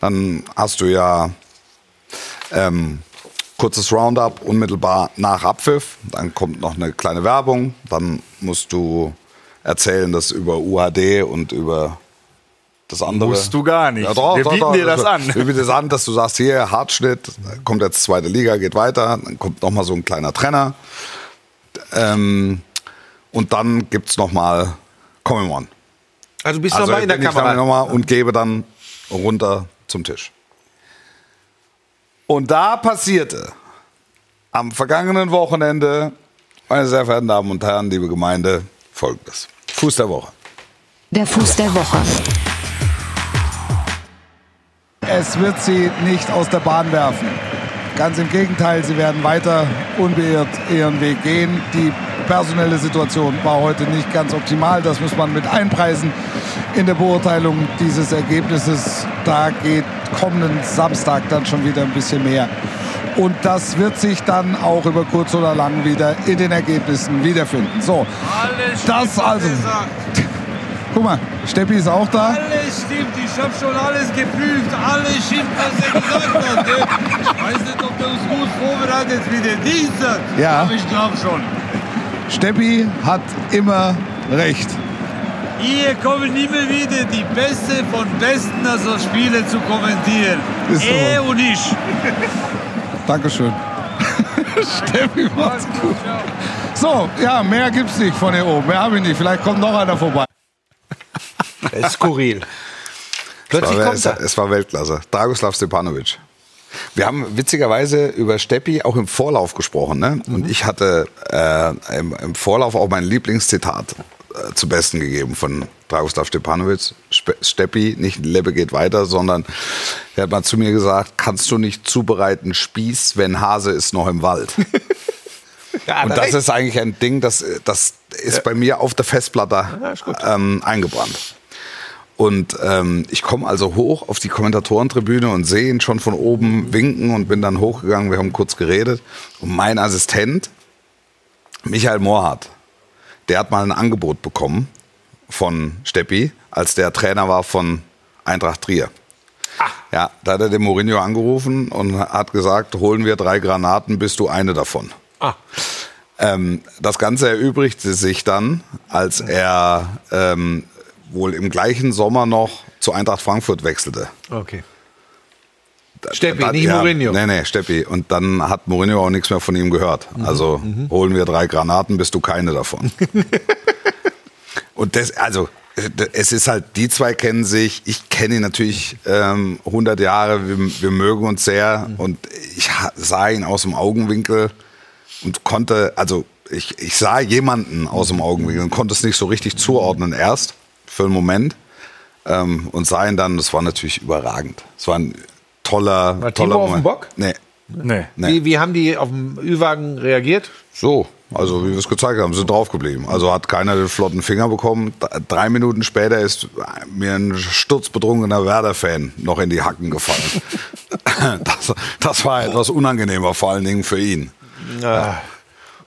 Dann hast du ja ähm, kurzes Roundup unmittelbar nach Abpfiff. Dann kommt noch eine kleine Werbung. Dann musst du erzählen, dass über UHD und über das andere. Musst du gar nicht. Ja, doch, Wir doch, bieten doch. dir das an. Wir bieten das an, dass du sagst, hier, Hartschnitt, kommt jetzt zweite Liga, geht weiter, dann kommt noch mal so ein kleiner Trenner. Ähm, und dann gibt's noch mal Common One. Also bist du Also noch mal in der bin ich Kamera. noch mal und gebe dann runter zum Tisch. Und da passierte am vergangenen Wochenende, meine sehr verehrten Damen und Herren, liebe Gemeinde, folgendes. Fuß der Woche. Der Fuß der Woche. Es wird sie nicht aus der Bahn werfen. Ganz im Gegenteil, sie werden weiter unbeirrt ihren Weg gehen. Die personelle Situation war heute nicht ganz optimal. Das muss man mit einpreisen in der Beurteilung dieses Ergebnisses. Da geht kommenden Samstag dann schon wieder ein bisschen mehr. Und das wird sich dann auch über kurz oder lang wieder in den Ergebnissen wiederfinden. So, das also. Guck mal, Steppi ist auch da. Alles stimmt, ich habe schon alles geprüft, alles stimmt, was er gesagt hat. Ne? Ich weiß nicht, ob der uns gut vorbereitet wie der Dienstag, Ja. aber ich glaube schon. Steppi hat immer recht. Hier kommen immer wieder die Beste von Besten, also Spiele zu kommentieren. Ist so. Er und ich. Dankeschön. [laughs] Steffi, macht's gut. So, ja, mehr gibt's nicht von hier oben. Mehr habe ich nicht. Vielleicht kommt noch einer vorbei. Das ist skurril. Es Plötzlich war, kommt es, er. es war Weltklasse. Dragoslav Stepanovic. Wir haben witzigerweise über Steppi auch im Vorlauf gesprochen. Ne? Mhm. Und ich hatte äh, im, im Vorlauf auch mein Lieblingszitat äh, zu Besten gegeben von Dragoslav Stepanovic. Spe Steppi, nicht Lebbe geht weiter, sondern er hat mal zu mir gesagt, kannst du nicht zubereiten Spieß, wenn Hase ist noch im Wald. [laughs] Ja, Und das ist eigentlich ein Ding, das, das ist bei mir auf der Festplatte gut. ähm, eingebrannt. Und ähm, ich komme also hoch auf die Kommentatorentribüne und sehe ihn schon von oben winken und bin dann hochgegangen. Wir haben kurz geredet. Und mein Assistent, Michael Mohrhardt, der hat mal ein Angebot bekommen von Steppi, als der Trainer war von Eintracht Trier. Ja, da hat er den Mourinho angerufen und hat gesagt, holen wir drei Granaten, bist du eine davon. Ah. Ähm, das Ganze erübrigte sich dann, als er ähm, wohl im gleichen Sommer noch zu Eintracht Frankfurt wechselte. Okay. Steppi, Dann- nicht ja, Mourinho. Nee, nee, Steppi. Und dann hat Mourinho auch nichts mehr von ihm gehört. Mhm. Also holen wir drei Granaten, bist du keine davon. [laughs] Und das, also, es ist halt, die zwei kennen sich. Ich kenne ihn natürlich ähm, 100 Jahre. Wir, wir mögen uns sehr. Mhm. Und ich sah ihn aus dem Augenwinkel und konnte, also, ich, ich sah jemanden aus dem Augenwinkel und konnte es nicht so richtig zuordnen erst für einen Moment. Ähm, und sah ihn dann, das war natürlich überragend. Es war ein toller, War toller Timo auf dem Moment. Bock? Nee, Nee. nee. Wie, wie haben die auf dem Ü-Wagen reagiert? So, also wie wir es gezeigt haben, sind draufgeblieben. Also hat keiner den flotten Finger bekommen. Drei Minuten später ist mir ein sturzbetrunkener Werder-Fan noch in die Hacken gefallen. [laughs] das, das war etwas unangenehmer, vor allen Dingen für ihn.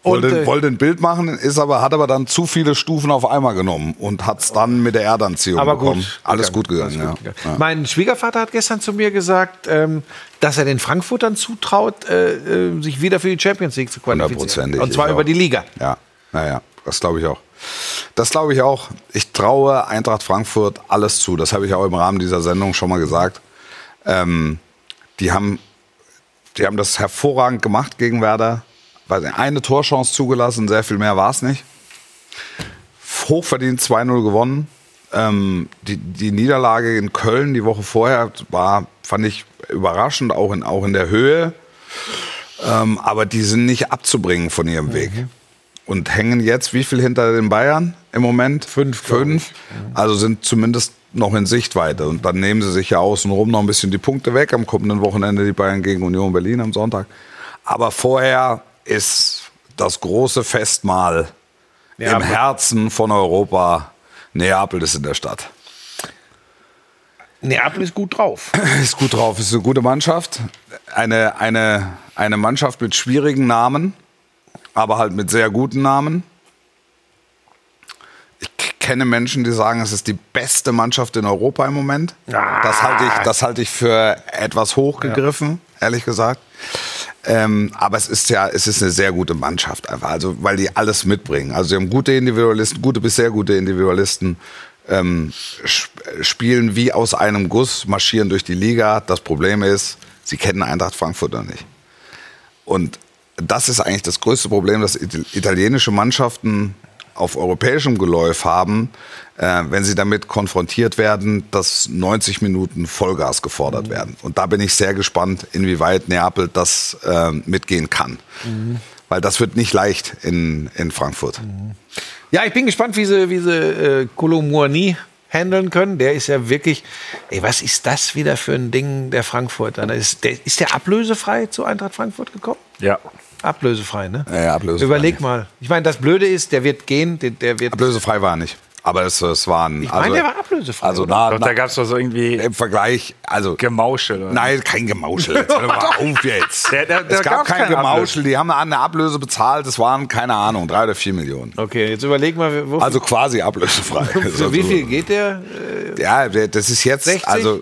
Und, Wollte, äh, wollte ein Bild machen, ist aber, hat aber dann zu viele Stufen auf einmal genommen und hat es dann mit der Erdanziehung Aber bekommen. gut. Alles gut gegangen, Alles ja. gegangen. ja. Mein Schwiegervater hat gestern zu mir gesagt, ähm, dass er den Frankfurtern zutraut, äh, äh, sich wieder für die Champions League zu qualifizieren. Und zwar über die Liga. Ja, naja, das glaube ich auch. Das glaube ich auch. Ich traue Eintracht Frankfurt alles zu. Das habe ich auch im Rahmen dieser Sendung schon mal gesagt. Ähm, die, haben, die haben das hervorragend gemacht gegen Werder. Weiß nicht, Eine Torchance zugelassen, sehr viel mehr war es nicht. Hochverdient 2-0 gewonnen. Ähm, die, die Niederlage in Köln die Woche vorher war, fand ich überraschend, auch in, auch in der Höhe. Ähm, aber die sind nicht abzubringen von ihrem Weg. Und hängen jetzt wie viel hinter den Bayern im Moment? Fünf, Fünf. Also sind zumindest noch in Sichtweite. Und dann nehmen sie sich ja außenrum noch ein bisschen die Punkte weg. Am kommenden Wochenende die Bayern gegen Union Berlin am Sonntag. Aber vorher ist das große Festmahl im Neapel. Herzen von Europa. Neapel ist in der Stadt. Neapel ist gut drauf. [clears throat] Ist gut drauf, ist eine gute Mannschaft. Eine, eine, eine Mannschaft mit schwierigen Namen, aber halt mit sehr guten Namen. Ich kenne Menschen, die sagen, es ist die beste Mannschaft in Europa im Moment. Das halte ich, das halte ich für etwas hochgegriffen, ehrlich gesagt. Ähm, aber es ist ja, es ist eine sehr gute Mannschaft einfach, also weil die alles mitbringen. Also sie haben gute Individualisten, gute bis sehr gute Individualisten, ähm, sp spielen wie aus einem Guss, marschieren durch die Liga. Das Problem ist, sie kennen Eintracht Frankfurt noch nicht. Und das ist eigentlich das größte Problem, das It- italienische Mannschaften auf europäischem Geläuf haben, äh, wenn sie damit konfrontiert werden, dass 90 Minuten Vollgas gefordert werden. Und da bin ich sehr gespannt, inwieweit Neapel das äh, mitgehen kann. Weil das wird nicht leicht in, in Frankfurt. Ja, ich bin gespannt, wie sie, wie sie äh, Kolomoani handeln können. Der ist ja wirklich, ey, was ist das wieder für ein Ding der Frankfurter? Ist der, ist der ablösefrei zu Eintracht Frankfurt gekommen? Ja. Ablösefrei, ne? Ja, ja, ablösefrei. Überleg mal. Ich meine, das Blöde ist, der wird gehen, der, der wird. Ablösefrei war er nicht. Aber es, es waren. Ich meine, der war ablösefrei, Also na, Doch, da gab es doch so irgendwie im Vergleich, also Gemauschel. oder? Nein, kein Gemauschel. Jetzt [laughs] hör mal auf jetzt. Der- der- es gab kein Gemauschel. Die haben eine Ablöse bezahlt. Das waren, keine Ahnung, drei oder vier Millionen. Okay, jetzt überleg mal, wo, Also quasi ablösefrei. [laughs] für wie viel geht der? Ja, der- das ist jetzt, 60? also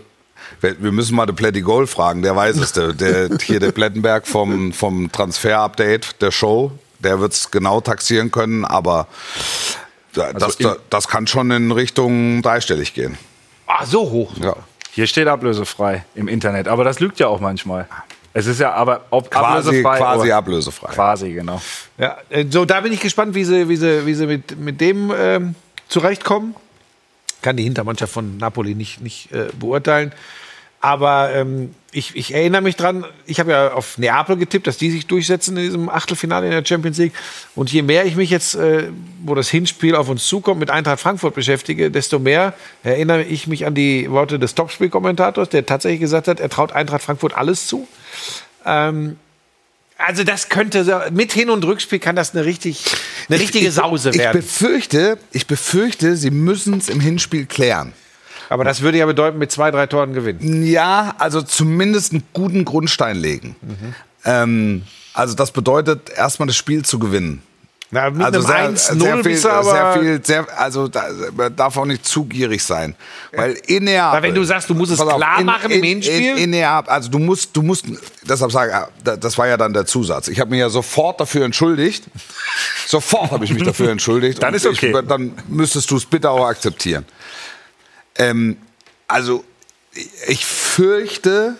wir wir müssen mal den Plätti Gold fragen, der weiß es. Der, der, hier der Plettenberg vom, vom Transfer-Update der Show, der wird es genau taxieren können, aber da- das, im- das kann schon in Richtung dreistellig gehen. Ah, so hoch. Ja. Hier steht ablösefrei im Internet, aber das lügt ja auch manchmal. Es ist ja aber ob Quasi, ablösefrei quasi oder- ablösefrei. Quasi, genau. Ja, äh, so, da bin ich gespannt, wie sie, wie sie, wie sie mit, mit dem ähm, zurechtkommen. Kann die Hintermannschaft von Napoli nicht, nicht äh, beurteilen. Aber ähm, ich, ich erinnere mich dran, ich habe ja auf Neapel getippt, dass die sich durchsetzen in diesem Achtelfinale in der Champions League. Und je mehr ich mich jetzt, äh, wo das Hinspiel auf uns zukommt, mit Eintracht Frankfurt beschäftige, desto mehr erinnere ich mich an die Worte des Topspiel-Kommentators, der tatsächlich gesagt hat, er traut Eintracht Frankfurt alles zu. Ähm, also das könnte mit Hin- und Rückspiel kann das eine richtig eine richtige Sause ich werden. Befürchte, ich befürchte, sie müssen es im Hinspiel klären. Aber das würde ja bedeuten, mit zwei, drei Toren gewinnen. Ja, also zumindest einen guten Grundstein legen. Ähm, also das bedeutet, erstmal das Spiel zu gewinnen. Na, mit Also einem sehr, 1-0 sehr viel, aber. sehr viel, sehr, also da, man darf auch nicht zu gierig sein, weil in Neapel. Weil wenn du sagst, du musst es auf, klar in- machen im Hinspiel. In, in Neapel, also du musst, du musst, deshalb sage ah, da- das war ja dann der Zusatz. Ich habe mich ja sofort dafür entschuldigt. [laughs] Sofort habe ich mich dafür entschuldigt. Dann ist okay. Ich, dann müsstest du es bitte auch akzeptieren. Ähm, also ich fürchte,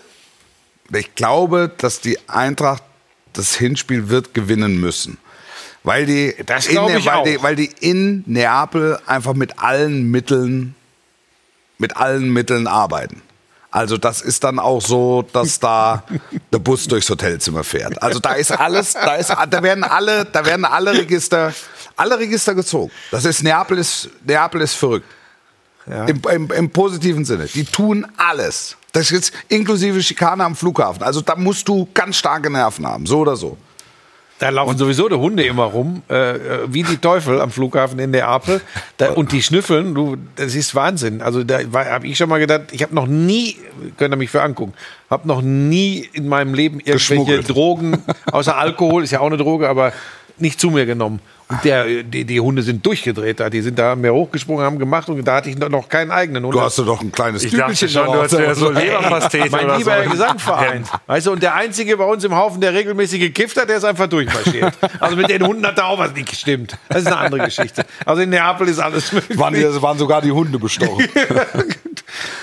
ich glaube, dass die Eintracht das Hinspiel wird gewinnen müssen. Weil die, Das in ich weil, auch. die, weil die in Neapel einfach mit allen Mitteln, mit allen Mitteln arbeiten. Also das ist dann auch so, dass da [laughs] der Bus durchs Hotelzimmer fährt. Also da ist alles, da ist, da werden alle, da werden alle Register, alle Register gezogen. Das ist Neapel ist, Neapel ist verrückt. Im, im, Im positiven Sinne. Die tun alles. Das ist jetzt inklusive Schikane am Flughafen. Also da musst du ganz starke Nerven haben, so oder so. Da laufen sowieso die Hunde immer rum, äh, äh, wie die Teufel am Flughafen in Neapel. Da, und die schnüffeln, du, das ist Wahnsinn. Also da habe ich schon mal gedacht, ich habe noch nie, könnt ihr mich für angucken, habe noch nie in meinem Leben irgendwelche Geschmuggelt. Drogen, außer Alkohol, ist ja auch eine Droge, aber nicht zu mir genommen. Der, die, die Hunde sind durchgedreht da. Die sind da mehr hochgesprungen, haben gemacht und da hatte ich noch- keinen eigenen Hund. Du hast doch ein kleines Ich schon, du hast ja so Leberpastete Mein oder lieber so. Gesangverein. Weißt du, und der Einzige bei uns im Haufen, der regelmäßig gekifft hat, der ist einfach durchmarschiert. [laughs] Also mit den Hunden hat da auch was nicht gestimmt. Das ist eine andere Geschichte. Also in Neapel ist alles möglich. Waren, die, waren sogar die Hunde bestochen. [laughs]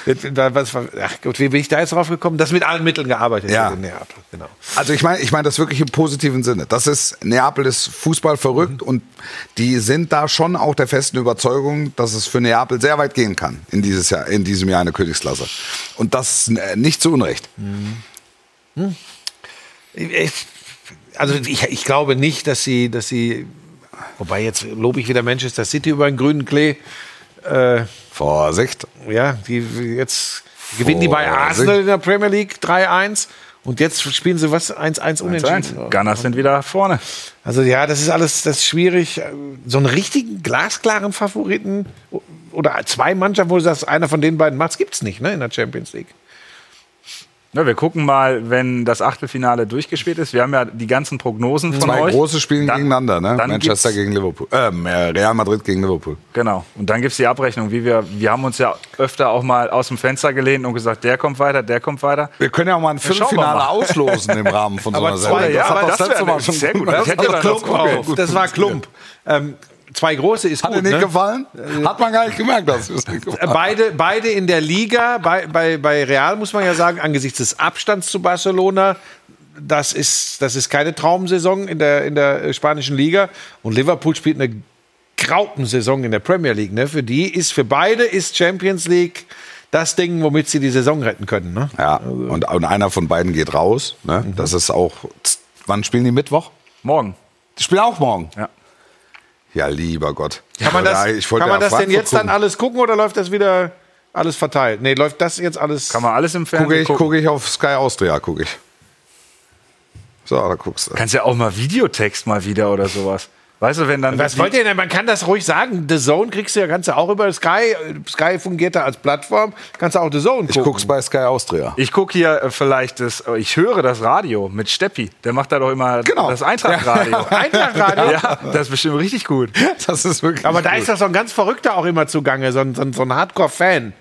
Was, ach Gott, wie bin ich da jetzt drauf gekommen? Das mit allen Mitteln gearbeitet Ja. wird in Neapel. Genau. Also ich meine, ich meine das wirklich im positiven Sinne. Das ist Neapel ist Fußball verrückt und die sind da schon auch der festen Überzeugung, dass es für Neapel sehr weit gehen kann in dieses Jahr, in diesem Jahr in der Königsklasse. Und das äh, nicht zu Unrecht. Ich, also ich, ich glaube nicht, dass sie, dass sie, wobei jetzt lobe ich wieder Manchester City über einen grünen Klee. Vorsicht. Ja, die jetzt gewinnen die bei Arsenal in der Premier League 3-1 und jetzt spielen sie was 1-1 unentschieden. Gunners sind wieder vorne. Also ja, das ist alles das ist schwierig. So einen richtigen glasklaren Favoriten oder zwei Mannschaften, wo du sagst, einer von den beiden macht's, gibt's nicht, ne, in der Champions League. Ja, wir gucken mal, wenn das Achtelfinale durchgespielt ist. Wir haben ja die ganzen Prognosen von Zwei euch. große spielen Dann- gegeneinander, ne? dann Manchester gegen Liverpool. Ähm, äh, Real Madrid gegen Liverpool. Genau. Und dann gibt es die Abrechnung, wie wir, wir haben uns ja öfter auch mal aus dem Fenster gelehnt und gesagt, der kommt weiter, der kommt weiter. Wir können ja auch mal ein Viertelfinale auslosen im Rahmen von [laughs] so Aber einer zwei- Sendung. ja, das gut. Das Das hätte doch dann Klump. Oh, Das war Klump. Ähm, zwei große ist Hat dir gut, nicht ne? gefallen? Hat man gar nicht gemerkt, dass es nicht Äh, gefallen Beide, beide in der Liga, bei, bei, bei Real muss man ja sagen, angesichts des Abstands zu Barcelona, das ist, das ist keine Traumsaison in der, in der äh, spanischen Liga. Und Liverpool spielt eine Graupensaison in der Premier League. Ne? Für die ist, für beide ist Champions League das Ding, womit sie die Saison retten können. Ne? Ja, und, und einer von beiden geht raus. Ne? Das ist auch. Wann spielen die Mittwoch? Morgen. Die spielen auch morgen. Ja. Ja, lieber Gott. Kann man das, Ja, kann man das denn jetzt dann gucken. alles gucken oder läuft das wieder alles verteilt? Nee, läuft das jetzt alles. Kann man alles im Gucke Fernsehen ich, gucken. gucke ich auf Sky Austria, gucke ich. So, da guckst du. Kannst ja auch mal Videotext mal wieder oder sowas. Weißt du, wenn dann. Was wollt ihr denn? Man kann das ruhig sagen. The Zone kriegst du ja, kannst du auch über Sky. Sky fungiert da als Plattform. Kannst du auch The Zone Ich gucken. guck's bei Sky Austria. Ich gucke hier äh, vielleicht das, äh, ich höre das Radio mit Steppi. Der macht da doch immer Genau. das Eintrachtradio. [laughs] Eintrachtradio? Ja, das ist bestimmt richtig gut. [laughs] Das ist wirklich. Aber da gut. ist doch so ein ganz Verrückter auch immer zugange. So ein, so ein, so ein Hardcore-Fan.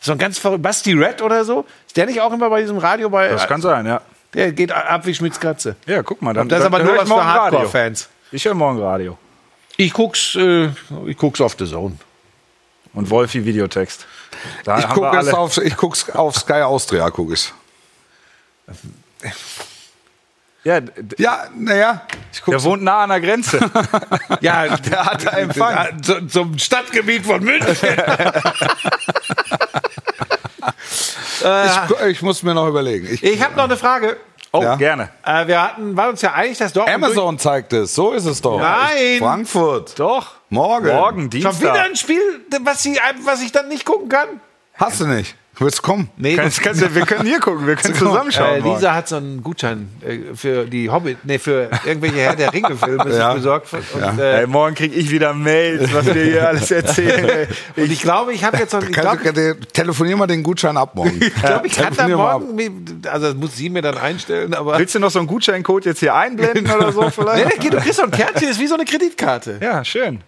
So ein ganz verrückter. Basti Red oder so? Ist der nicht auch immer bei diesem Radio bei. Das kann sein, ja. der geht ab wie Schmitz Katze. Ja, guck mal. Dann, Das ist dann aber nur was ich für. Hardcore-Fans. Ich höre morgen Radio. Ich guck's, äh, ich guck's auf The Zone. Und Wolfi Videotext. Da Ich haben wir gucke es alle. auf, ich guck's auf Sky Austria, gucke ich. Ja, Ja, naja, der wohnt nah an der Grenze. [laughs] Ja, Der hat [laughs] Empfang. Zu, zum Stadtgebiet von München. [laughs] ich, ich muss mir noch überlegen. Ich, Ich habe noch eine Frage. Oh, Ja. gerne. Äh, wir hatten, waren uns ja einig, dass Dortmund Amazon zeigt es, so ist es doch. Nein. Frankfurt. Doch. Morgen. Morgen, durch- schon wieder Dienstag. ein Spiel, was, sie, was ich dann nicht gucken kann. Hast du nicht? Willst du kommen? Nee, Kannst, kannst, wir können hier gucken, wir [laughs] können zusammenschauen. äh. Lisa hat so einen Gutschein äh, für die Hobbit, nee, für irgendwelche Herr der Ringe-Filme Ja. besorgt. Und, Ja. äh, Ey, morgen kriege ich wieder Mails, was wir hier alles [laughs] erzählen. ey. und ich glaube, ich habe jetzt noch, ich glaube, du, telefonier mal den Gutschein ab morgen. [laughs] ich, glaub, ich kann da morgen, also das muss sie mir dann einstellen, aber. Willst du noch so einen Gutscheincode jetzt hier einblenden oder so Nee, vielleicht? nee, du kriegst so ein Kärtchen, ist wie so eine Kreditkarte. Ja, schön.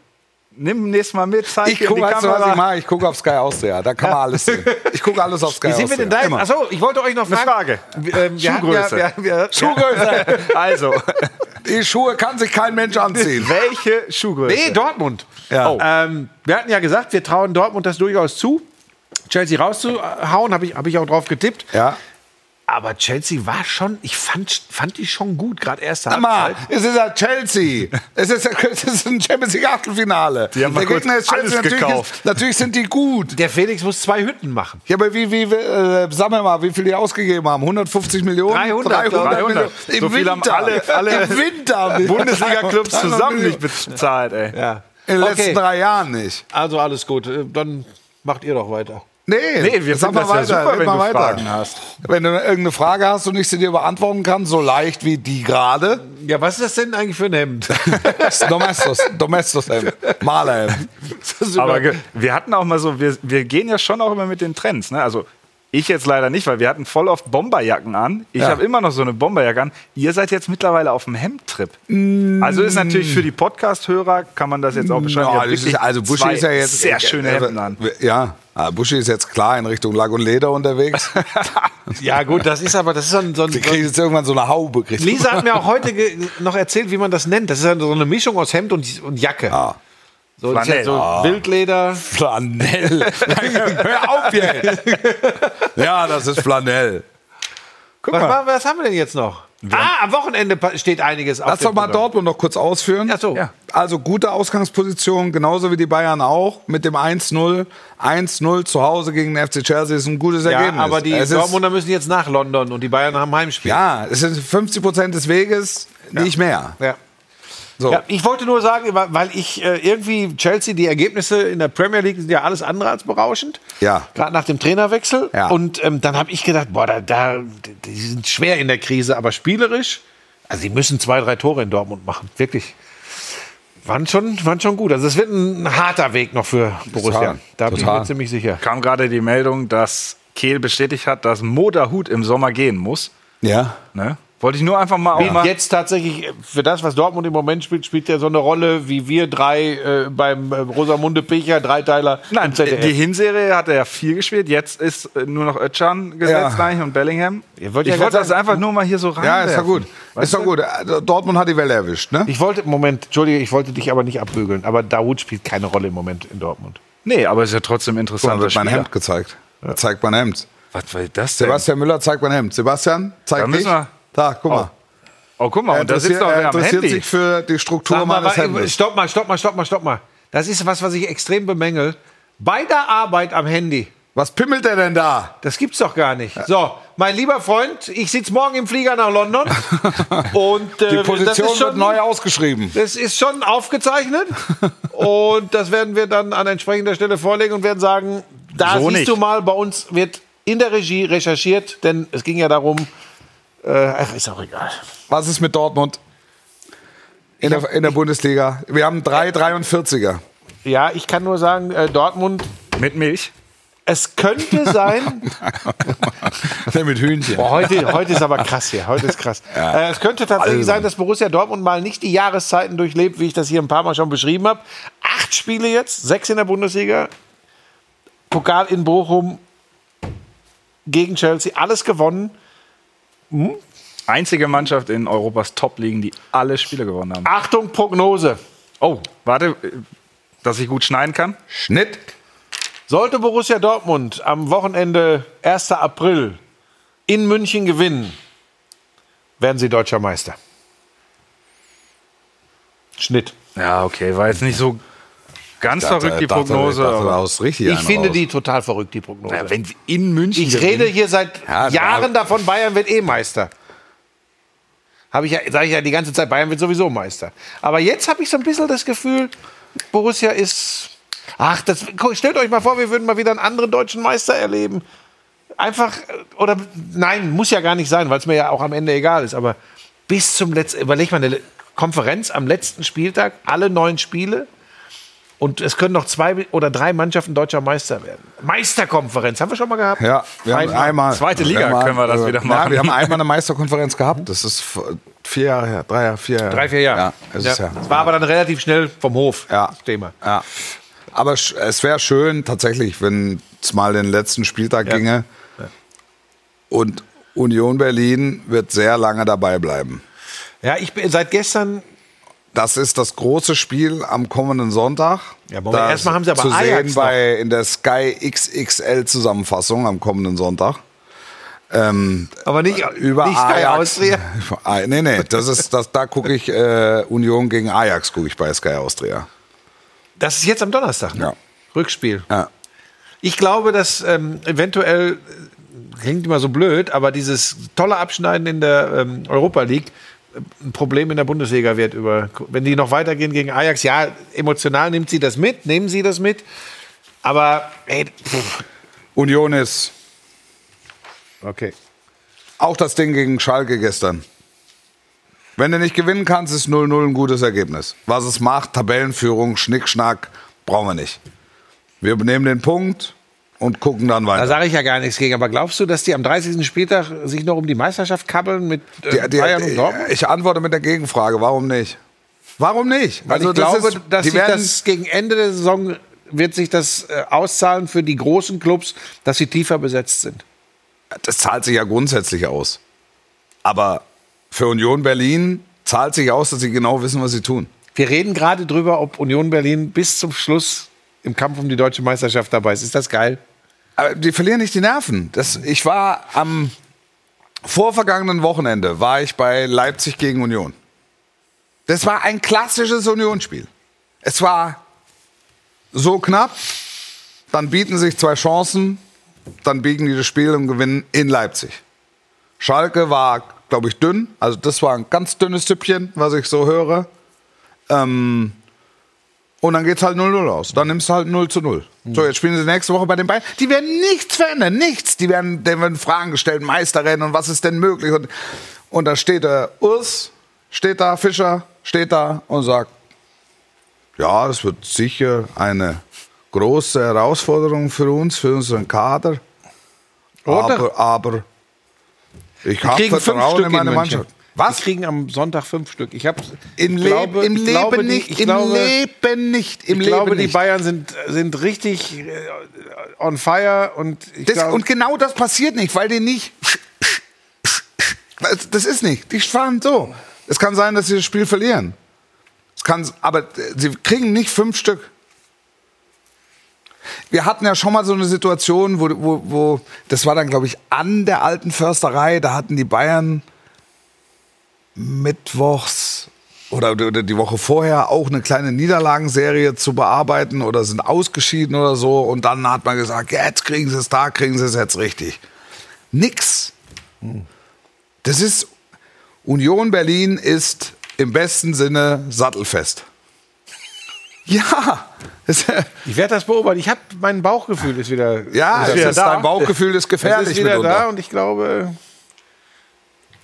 Nimm nächstes Mal mit, zeig Ich dir gucke, die weißt du, was ich Kamera. mache? Ich gucke auf Sky Austria. Da kann man alles sehen. Ich gucke alles auf Sky Wie sind wir Austria. denn da? Immer. Achso, ich wollte euch noch Eine fragen. Frage. Wir, ähm, wir Schuhgröße. Ja, wir, wir, Schuhgröße. [laughs] Also, Die Schuhe kann sich kein Mensch anziehen. welche Schuhgröße? Nee, Dortmund. Ja. Oh. Ähm, wir hatten ja gesagt, wir trauen Dortmund das durchaus zu, Chelsea rauszuhauen, habe ich, hab ich auch drauf getippt. Ja. Aber Chelsea war schon, ich fand, fand die schon gut, gerade erste Sag mal, Halbzeit. es ist ja Chelsea. Es ist, [laughs] es ist ein Champions League Achtelfinale. Die haben Der Gegner ist Chelsea. alles Natürlich, gekauft. ist, natürlich sind die gut. Der Felix muss zwei Hütten machen. Ja, aber wie, wie, äh, sag mir mal, wie viel die ausgegeben haben? 150 Millionen? 300, glaub ich. Millionen. Im So viel haben Winter. alle- alle Im Winter. Bundesliga-Clubs [laughs] 300 zusammen nicht bezahlt, ey. Ja. In den letzten Okay. drei Jahren nicht. Also alles gut, dann macht ihr doch weiter. Nee, Nee, wir sag finden mal das ja weiter, super, wenn mal du weiter. Fragen hast. Wenn du irgendeine Frage hast und ich sie dir beantworten kann, so leicht wie die gerade, Ja, was ist das denn eigentlich für ein Hemd? [laughs] das ist Domestos, Domestos Malerhemd. Aber wir hatten auch mal so, wir, wir gehen ja schon auch immer mit den Trends. Ne? Also ich jetzt leider nicht, weil wir hatten voll oft Bomberjacken an. Ich Ja. habe immer noch so eine Bomberjacke an. Ihr seid jetzt mittlerweile auf dem Hemdtrip. Also ist natürlich für die Podcast-Hörer, kann man das jetzt auch beschreiben. Ja, habt das ist, also Buschi ist ja jetzt sehr schöne äh, Hemden an. Ja, Buschi ist jetzt klar in Richtung Lack und Leder unterwegs. [laughs] ja, gut, das ist aber, das ist so ein, so ein, Die kriegt jetzt irgendwann so eine Haube. Lisa hat mir auch heute noch erzählt, wie man das nennt. Das ist ja so eine Mischung aus Hemd und, und Jacke. Ah. So, ja Flanell. so Wildleder. Flanell. [laughs] Hör auf jetzt. ja, das ist Flanell. Was, wa- was haben wir denn jetzt noch? Ah, am Wochenende steht einiges auf Lass doch mal. Dortmund noch kurz ausführen. Ach so. Ja. Also gute Ausgangsposition, genauso wie die Bayern auch, mit dem 1-0. 1-0 zu Hause gegen den FC Chelsea ist ein gutes Ja, Ergebnis. aber die es Dortmunder müssen jetzt nach London und die Bayern haben Heimspiel. Ja, es sind 50 Prozent des Weges. nicht mehr. Ja. So. Ja, ich wollte nur sagen, weil ich äh, irgendwie Chelsea, die Ergebnisse in der Premier League sind ja alles andere als berauschend. Ja. Gerade nach dem Trainerwechsel. Ja. Und ähm, dann habe ich gedacht, boah, da, da, die sind schwer in der Krise, aber spielerisch, also die müssen zwei, drei Tore in Dortmund machen. Wirklich. Waren schon, waren schon gut. Also es wird ein harter Weg noch für Borussia. Total. Da bin ich mir ziemlich sicher. Kam gerade die Meldung, dass Kehl bestätigt hat, dass Moderhut im Sommer gehen muss. Ja. Ne? Wollte ich nur einfach mal auch mal. jetzt tatsächlich, für das, was Dortmund im Moment spielt, spielt ja so eine Rolle wie wir drei äh, beim äh, Rosamunde Picher, Dreiteiler Nein, im ZDF. die Hinserie hat er ja viel gespielt. Jetzt ist äh, nur noch Özcan gesetzt Ja. eigentlich und Bellingham. Ihr Ich wollt wollte ja das einfach nur mal hier so rein. Ja, ist doch gut. Ist doch gut. Also, Dortmund hat die Welle erwischt, ne? Ich wollte, Moment, Entschuldige, ich wollte dich aber nicht abbügeln, aber Dawood spielt keine Rolle im Moment in Dortmund. Nee, aber ist ja trotzdem interessant. wird mein Hemd gezeigt. Zeigt mein Hemd. Was war das denn? Sebastian Müller zeigt mein Hemd. Sebastian, zeig Da wir- Da, guck mal. Oh, guck mal, und da sitzt er wer am interessiert Handy. sich für die Struktur Sag mal, meines wa- Hemdes. stopp mal, stopp mal, stopp mal, stopp mal. Das ist was, was ich extrem bemängel. Bei der Arbeit am Handy. Was pimmelt der denn da? Das gibt's doch gar nicht. So, mein lieber Freund, ich sitze morgen im Flieger nach London. [laughs] und äh, Die das Position ist schon, wird neu ausgeschrieben. Das ist schon aufgezeichnet. [laughs] und das werden wir dann an entsprechender Stelle vorlegen und werden sagen, da So siehst nicht. du mal, bei uns wird in der Regie recherchiert, denn es ging ja darum, äh, ach, ist auch egal. Was ist mit Dortmund? In der, in der Bundesliga. Wir haben drei 43er. Ja, ich kann nur sagen, äh, Dortmund, Mit Milch. es könnte sein, [laughs] Der mit Hühnchen. Boah, heute, heute ist aber krass hier. Heute ist krass. Äh, es könnte tatsächlich Also. sein, dass Borussia Dortmund mal nicht die Jahreszeiten durchlebt, wie ich das hier ein paar Mal schon beschrieben habe. Acht Spiele jetzt, sechs in der Bundesliga, Pokal in Bochum gegen Chelsea, alles gewonnen. Einzige Mannschaft in Europas Top-Ligen, die alle Spiele gewonnen haben. Achtung, Prognose. Oh, warte, dass ich gut schneiden kann. Schnitt. Sollte Borussia Dortmund am Wochenende 1. April in München gewinnen, werden sie deutscher Meister. Schnitt. Ja, okay, war jetzt nicht so ganz verrückt die Dachte- Prognose. dachte, Ich finde die total verrückt, die Prognose. Ja, wenn in München Ich rede hier seit Ja, Jahren da- davon, Bayern wird eh Meister. Habe ich ja, sage ich ja die ganze Zeit, Bayern wird sowieso Meister. Aber jetzt habe ich so ein bisschen das Gefühl, Borussia ist. Ach, das, stellt euch mal vor, wir würden mal wieder einen anderen deutschen Meister erleben. Einfach, äh, oder nein, muss ja gar nicht sein, weil es mir ja auch am Ende egal ist. Aber bis zum letzten, überleg mal, eine Konferenz am letzten Spieltag, alle neun Spiele. Und es können noch zwei oder drei Mannschaften deutscher Meister werden. Meisterkonferenz, haben wir schon mal gehabt? Ja, wir haben Einmal. einmal. Zweite Liga einmal- können wir das äh, wieder Ja, machen. wir haben einmal eine [laughs] Meisterkonferenz gehabt. Das ist vier Jahre her. Drei Jahre, vier Jahre. Drei, vier Jahre. Ja, es ist ja. Das war aber dann relativ schnell vom Hof, Ja. das Thema. Ja. Aber es wäre schön, tatsächlich, wenn es mal den letzten Spieltag Ja. ginge. Und Union Berlin wird sehr lange dabei bleiben. Ja, ich bin seit gestern. Das ist das große Spiel am kommenden Sonntag. Ja, Moment, erstmal haben sie aber zu Ajax sehen bei in der Sky XXL Zusammenfassung am kommenden Sonntag. Ähm, Aber nicht, über nicht Sky Ajax. Austria. [laughs] Nee, nee, das ist, das, da gucke ich äh, Union gegen Ajax, gucke ich bei Sky Austria. Das ist jetzt am Donnerstag, ne? Ja. Rückspiel. Ja. Ich glaube, dass ähm, eventuell, äh, klingt immer so blöd, aber dieses tolle Abschneiden in der ähm, Europa League äh, ein Problem in der Bundesliga wird. Über, wenn die noch weitergehen gegen Ajax, ja, emotional nimmt sie das mit, nehmen sie das mit. Aber, ey, pff, Union ist okay. auch das Ding gegen Schalke gestern. Wenn du nicht gewinnen kannst, ist 0-0 ein gutes Ergebnis. Was es macht, Tabellenführung, Schnickschnack, brauchen wir nicht. Wir nehmen den Punkt und gucken dann Da weiter. sage ich ja gar nichts gegen. Aber glaubst du, dass die am 30. Spieltag sich noch um die Meisterschaft kabbeln mit äh, Die- die- Bayern und Dortmund? ich antworte mit der Gegenfrage, warum nicht? Warum nicht? Also ich das glaube, ist- dass die werden, das gegen Ende der Saison wird sich das äh, auszahlen für die großen Clubs, dass sie tiefer besetzt sind. das zahlt sich ja grundsätzlich aus. Aber für Union Berlin zahlt sich aus, dass sie genau wissen, was sie tun. Wir reden gerade drüber, ob Union Berlin bis zum Schluss im Kampf um die deutsche Meisterschaft dabei ist. Ist das geil? Aber die verlieren nicht die Nerven. Das, ich war am vorvergangenen Wochenende war ich bei Leipzig gegen Union. Das war ein klassisches Unionsspiel. Es war so knapp, dann bieten sich zwei Chancen, dann biegen die das Spiel und gewinnen in Leipzig. Schalke war, glaube ich, dünn. Also das war ein ganz dünnes Süppchen, was ich so höre. Ähm, und dann geht's halt 0-0 aus. Dann nimmst du halt 0 zu 0. So, jetzt spielen sie nächste Woche bei den Bayern. Die werden nichts verändern, nichts. Die werden, denen werden Fragen gestellt, Meisterrennen und was ist denn möglich. Und, und da steht der Urs, steht da, Fischer, steht da und sagt, ja, es wird sicher eine große Herausforderung für uns, für unseren Kader. Oder? Aber, aber ich habe Vertrauen in meine. Mannschaft. Was? Die kriegen am Sonntag fünf Stück. Ich habe Im, Leb glaube, Im Leben glaube, die- nicht. Ich Im glaube, Leben nicht. Im ich Leben glaube, die nicht. Bayern sind, sind richtig äh, on fire und Das, glaube, und genau das passiert nicht, weil die nicht. Das, das ist nicht. Die fahren so. Es kann sein, dass sie das Spiel verlieren. Es kann, aber äh, sie kriegen nicht fünf Stück. Wir hatten ja schon mal so eine Situation, wo, wo, wo das war dann, glaube ich, an der alten Försterei. Da hatten die Bayern mittwochs oder, oder die Woche vorher auch eine kleine Niederlagenserie zu bearbeiten oder sind ausgeschieden oder so. Und dann hat man gesagt, jetzt kriegen sie es da, kriegen sie es jetzt richtig. Nix. Das ist, Union Berlin ist im besten Sinne sattelfest. [laughs] Ja, [laughs] ich werde das beobachten. Ich habe mein Bauchgefühl ist wieder ja, ist wieder ist da. dein Bauchgefühl ist Es gefährlich. ist wieder mitunter. da und ich glaube,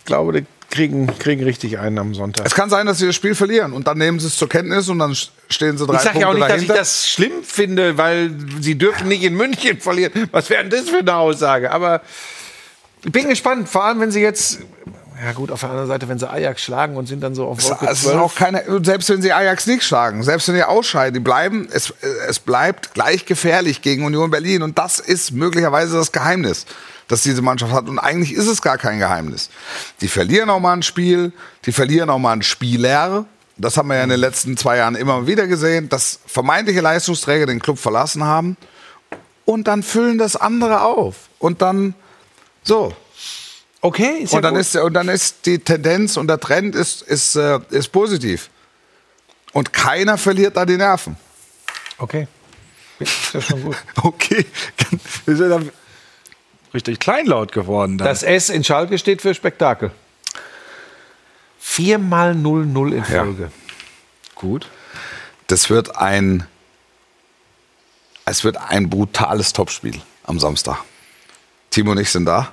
glaube, kriegen, kriegen richtig einen am Sonntag. Es kann sein, dass sie das Spiel verlieren und dann nehmen sie es zur Kenntnis und dann stehen sie drei Ich sage ja auch nicht, dass dahinter. ich das schlimm finde, weil sie dürfen nicht in München [laughs] verlieren. Was wäre denn das für eine Aussage? Aber ich bin gespannt, vor allem wenn sie jetzt, ja gut, auf der anderen Seite, wenn sie Ajax schlagen und sind dann so auf Wolke Es 12. auch keine, selbst wenn sie Ajax nicht schlagen, selbst wenn die ausscheiden, die bleiben, es, es bleibt gleich gefährlich gegen Union Berlin. Und das ist möglicherweise das Geheimnis, das diese Mannschaft hat. Und eigentlich ist es gar kein Geheimnis. Die verlieren auch mal ein Spiel, die verlieren auch mal einen Spieler. Das haben wir ja in den letzten zwei Jahren immer wieder gesehen, dass vermeintliche Leistungsträger den Club verlassen haben. Und dann füllen das andere auf. Und dann, so, okay, ist ja und dann, gut. ist, und dann ist die Tendenz und der Trend ist, ist, äh, ist positiv. Und keiner verliert da die Nerven. okay. Ist ja schon gut. [laughs] Okay. Ja richtig kleinlaut geworden. Dann. Das S in Schalke steht für Spektakel. Viermal 0-0 in Folge. gut. Das wird ein, es wird ein brutales Topspiel am Samstag. Timo und ich sind da.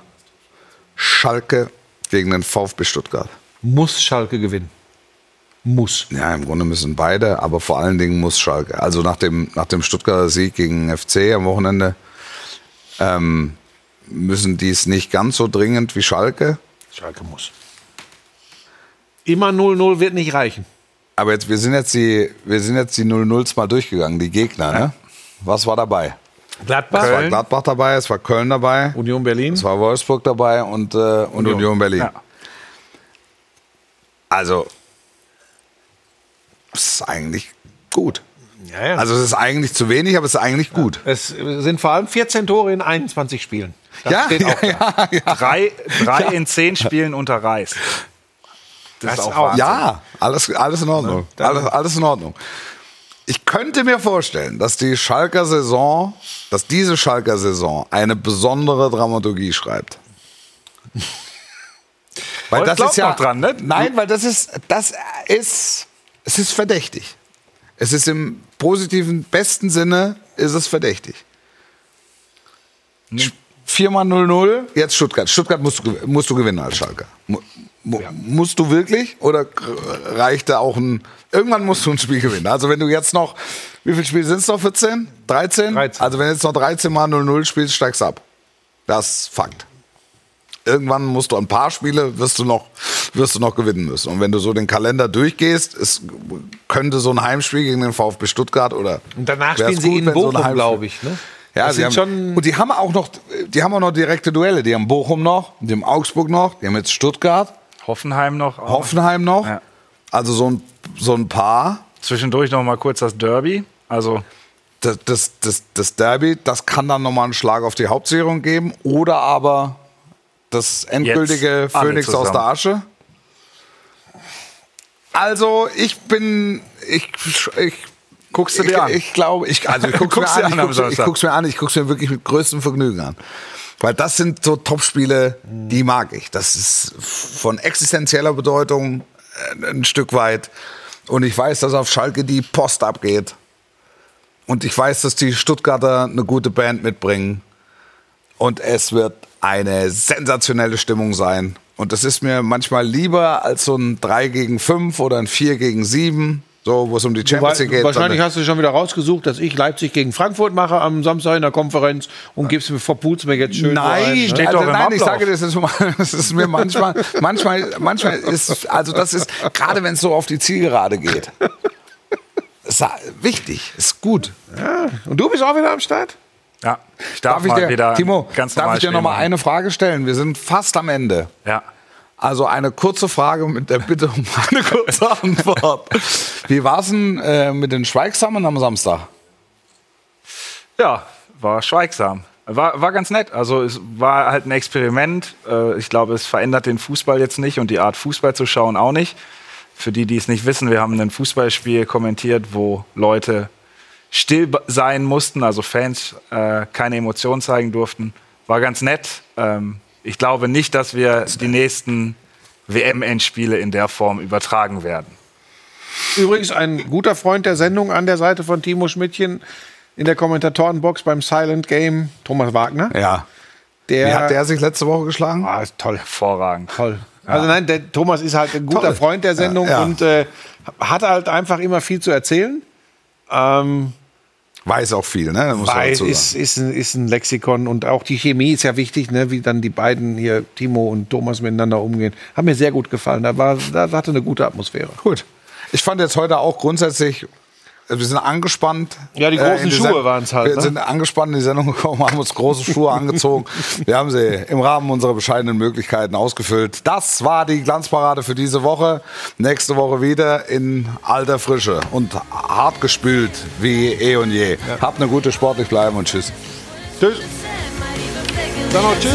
Schalke gegen den VfB Stuttgart. Muss Schalke gewinnen. Muss. Ja, im Grunde müssen beide, aber vor allen Dingen muss Schalke. Also nach dem, nach dem Stuttgarter Sieg gegen FC am Wochenende ähm, müssen die es nicht ganz so dringend wie Schalke. Schalke muss. Immer 0-0 wird nicht reichen. Aber jetzt, wir sind jetzt die, wir sind jetzt die 0-0s mal durchgegangen, die Gegner, ne? Was war dabei? Gladbach, Es war Gladbach dabei, es war Köln dabei, Union Berlin. es war Wolfsburg dabei und, äh, und Union. Berlin. Ja. Also, ist eigentlich gut. Ja, ja. Also es ist eigentlich zu wenig, aber es ist eigentlich gut. es sind vor allem 14 Tore in 21 Spielen. Das Ja, steht auch ja, ja. Drei, drei in zehn Spielen unter Reis. Das, Das ist auch. Wahnsinn. Ja, alles, alles in Ordnung. Alles, alles in Ordnung. Ich könnte mir vorstellen, dass die Schalker Saison, dass diese Schalker Saison eine besondere Dramaturgie schreibt. Weil das ist ja dran, ne? Nein, weil das ist das ist es ist verdächtig. Es ist im positiven besten Sinne ist es verdächtig. Viermal 0-0, jetzt Stuttgart. Stuttgart musst du, musst du gewinnen als Schalker. Mu mu Musst du wirklich oder reicht da auch ein. Irgendwann musst du ein Spiel gewinnen. Also wenn du jetzt noch. Wie viele Spiele sind es noch? 14? 13? 13. Also wenn du jetzt noch 13 mal 0-0 spielst, steigst du ab. Das ist Fakt. Irgendwann musst du ein paar Spiele wirst du noch wirst du noch gewinnen müssen. Und wenn du so den Kalender durchgehst, es könnte so ein Heimspiel gegen den VfB Stuttgart oder Und danach spielen sie gut, in so Bochum, Heimspiel- glaube ich. Ne? ja, sie haben, schon- und die haben auch noch, die haben auch noch direkte Duelle. Die haben Bochum noch, die haben Augsburg noch, die haben jetzt Stuttgart, Hoffenheim noch. auch. Hoffenheim noch. Ja. Also so ein, so ein paar. Zwischendurch noch mal kurz das Derby. Also Das, das, das, das Derby, das kann dann nochmal einen Schlag auf die Hauptsicherung geben. Oder aber das endgültige Jetzt Phönix aus der Asche. Also ich bin, ich, ich guckst du ich, dir an. Ich glaube, ich, also ich [laughs] guck's mir dir an, ich an am guck's, ich guck's mir an, ich guck's mir wirklich mit größtem Vergnügen an. Weil das sind so Topspiele, die mag ich. Das ist von existenzieller Bedeutung äh, ein Stück weit. Und ich weiß, dass auf Schalke die Post abgeht. Und ich weiß, dass die Stuttgarter eine gute Band mitbringen. Und es wird eine sensationelle Stimmung sein. Und das ist mir manchmal lieber als so ein 3 gegen 5 oder ein 4 gegen 7, so, wo es um die Champions League geht. Wahrscheinlich hast du schon wieder rausgesucht, dass ich Leipzig gegen Frankfurt mache am Samstag in der Konferenz und gibst mir verputzt mir jetzt schön. Nein, so ein, ne? Steht also doch nein, ich sage dir, das ist, [laughs] das ist mir manchmal, manchmal, manchmal ist, also das ist, gerade wenn es so auf die Zielgerade geht, ist wichtig, ist gut. Und du bist auch wieder am Start? Ja, ich darf, Darf ich dir, wieder Timo, ganz darf ich dir noch mal machen. eine Frage stellen? Wir sind fast am Ende. Ja. Also eine kurze Frage mit der Bitte um [laughs] eine kurze Antwort. Wie war es denn äh, mit den Schweigsamen am Samstag? Ja, war schweigsam. War, war ganz nett. Also es war halt ein Experiment. Äh, Ich glaube, es verändert den Fußball jetzt nicht und die Art Fußball zu schauen auch nicht. Für die, die es nicht wissen, wir haben ein Fußballspiel kommentiert, wo Leute still sein mussten, also Fans äh, keine Emotionen zeigen durften. War ganz nett. Ähm, ich glaube nicht, dass wir die nächsten WM-Endspiele in der Form übertragen werden. Übrigens ein guter Freund der Sendung an der Seite von Timo Schmidtchen in der Kommentatorenbox beim Silent Game, Thomas Wagner. Ja. Der, Wie hat der sich letzte Woche geschlagen? Ah, ist toll. Hervorragend. Toll. Also nein, der Thomas ist halt ein guter Toll. Freund der Sendung Ja, ja. und äh, hat halt einfach immer viel zu erzählen. Ähm, Weiß auch viel, ne? Muss dazu ist, ist, ein, ist ein Lexikon und auch die Chemie ist ja wichtig, ne? wie dann die beiden hier, Timo und Thomas, miteinander umgehen. Hat mir sehr gut gefallen. Da, war, da hatte eine gute Atmosphäre. Gut. Ich fand jetzt heute auch grundsätzlich, wir sind angespannt. Ja, die äh, großen in Schuhe Sen- waren's halt, Wir ne? sind angespannt in die Sendung gekommen, haben uns große Schuhe angezogen. [laughs] Wir haben sie im Rahmen unserer bescheidenen Möglichkeiten ausgefüllt. Das war die Glanzparade für diese Woche. Nächste Woche wieder in alter Frische und hart gespült wie eh und je. Habt eine gute sportlich bleiben und tschüss. Tschüss. Dann noch tschüss.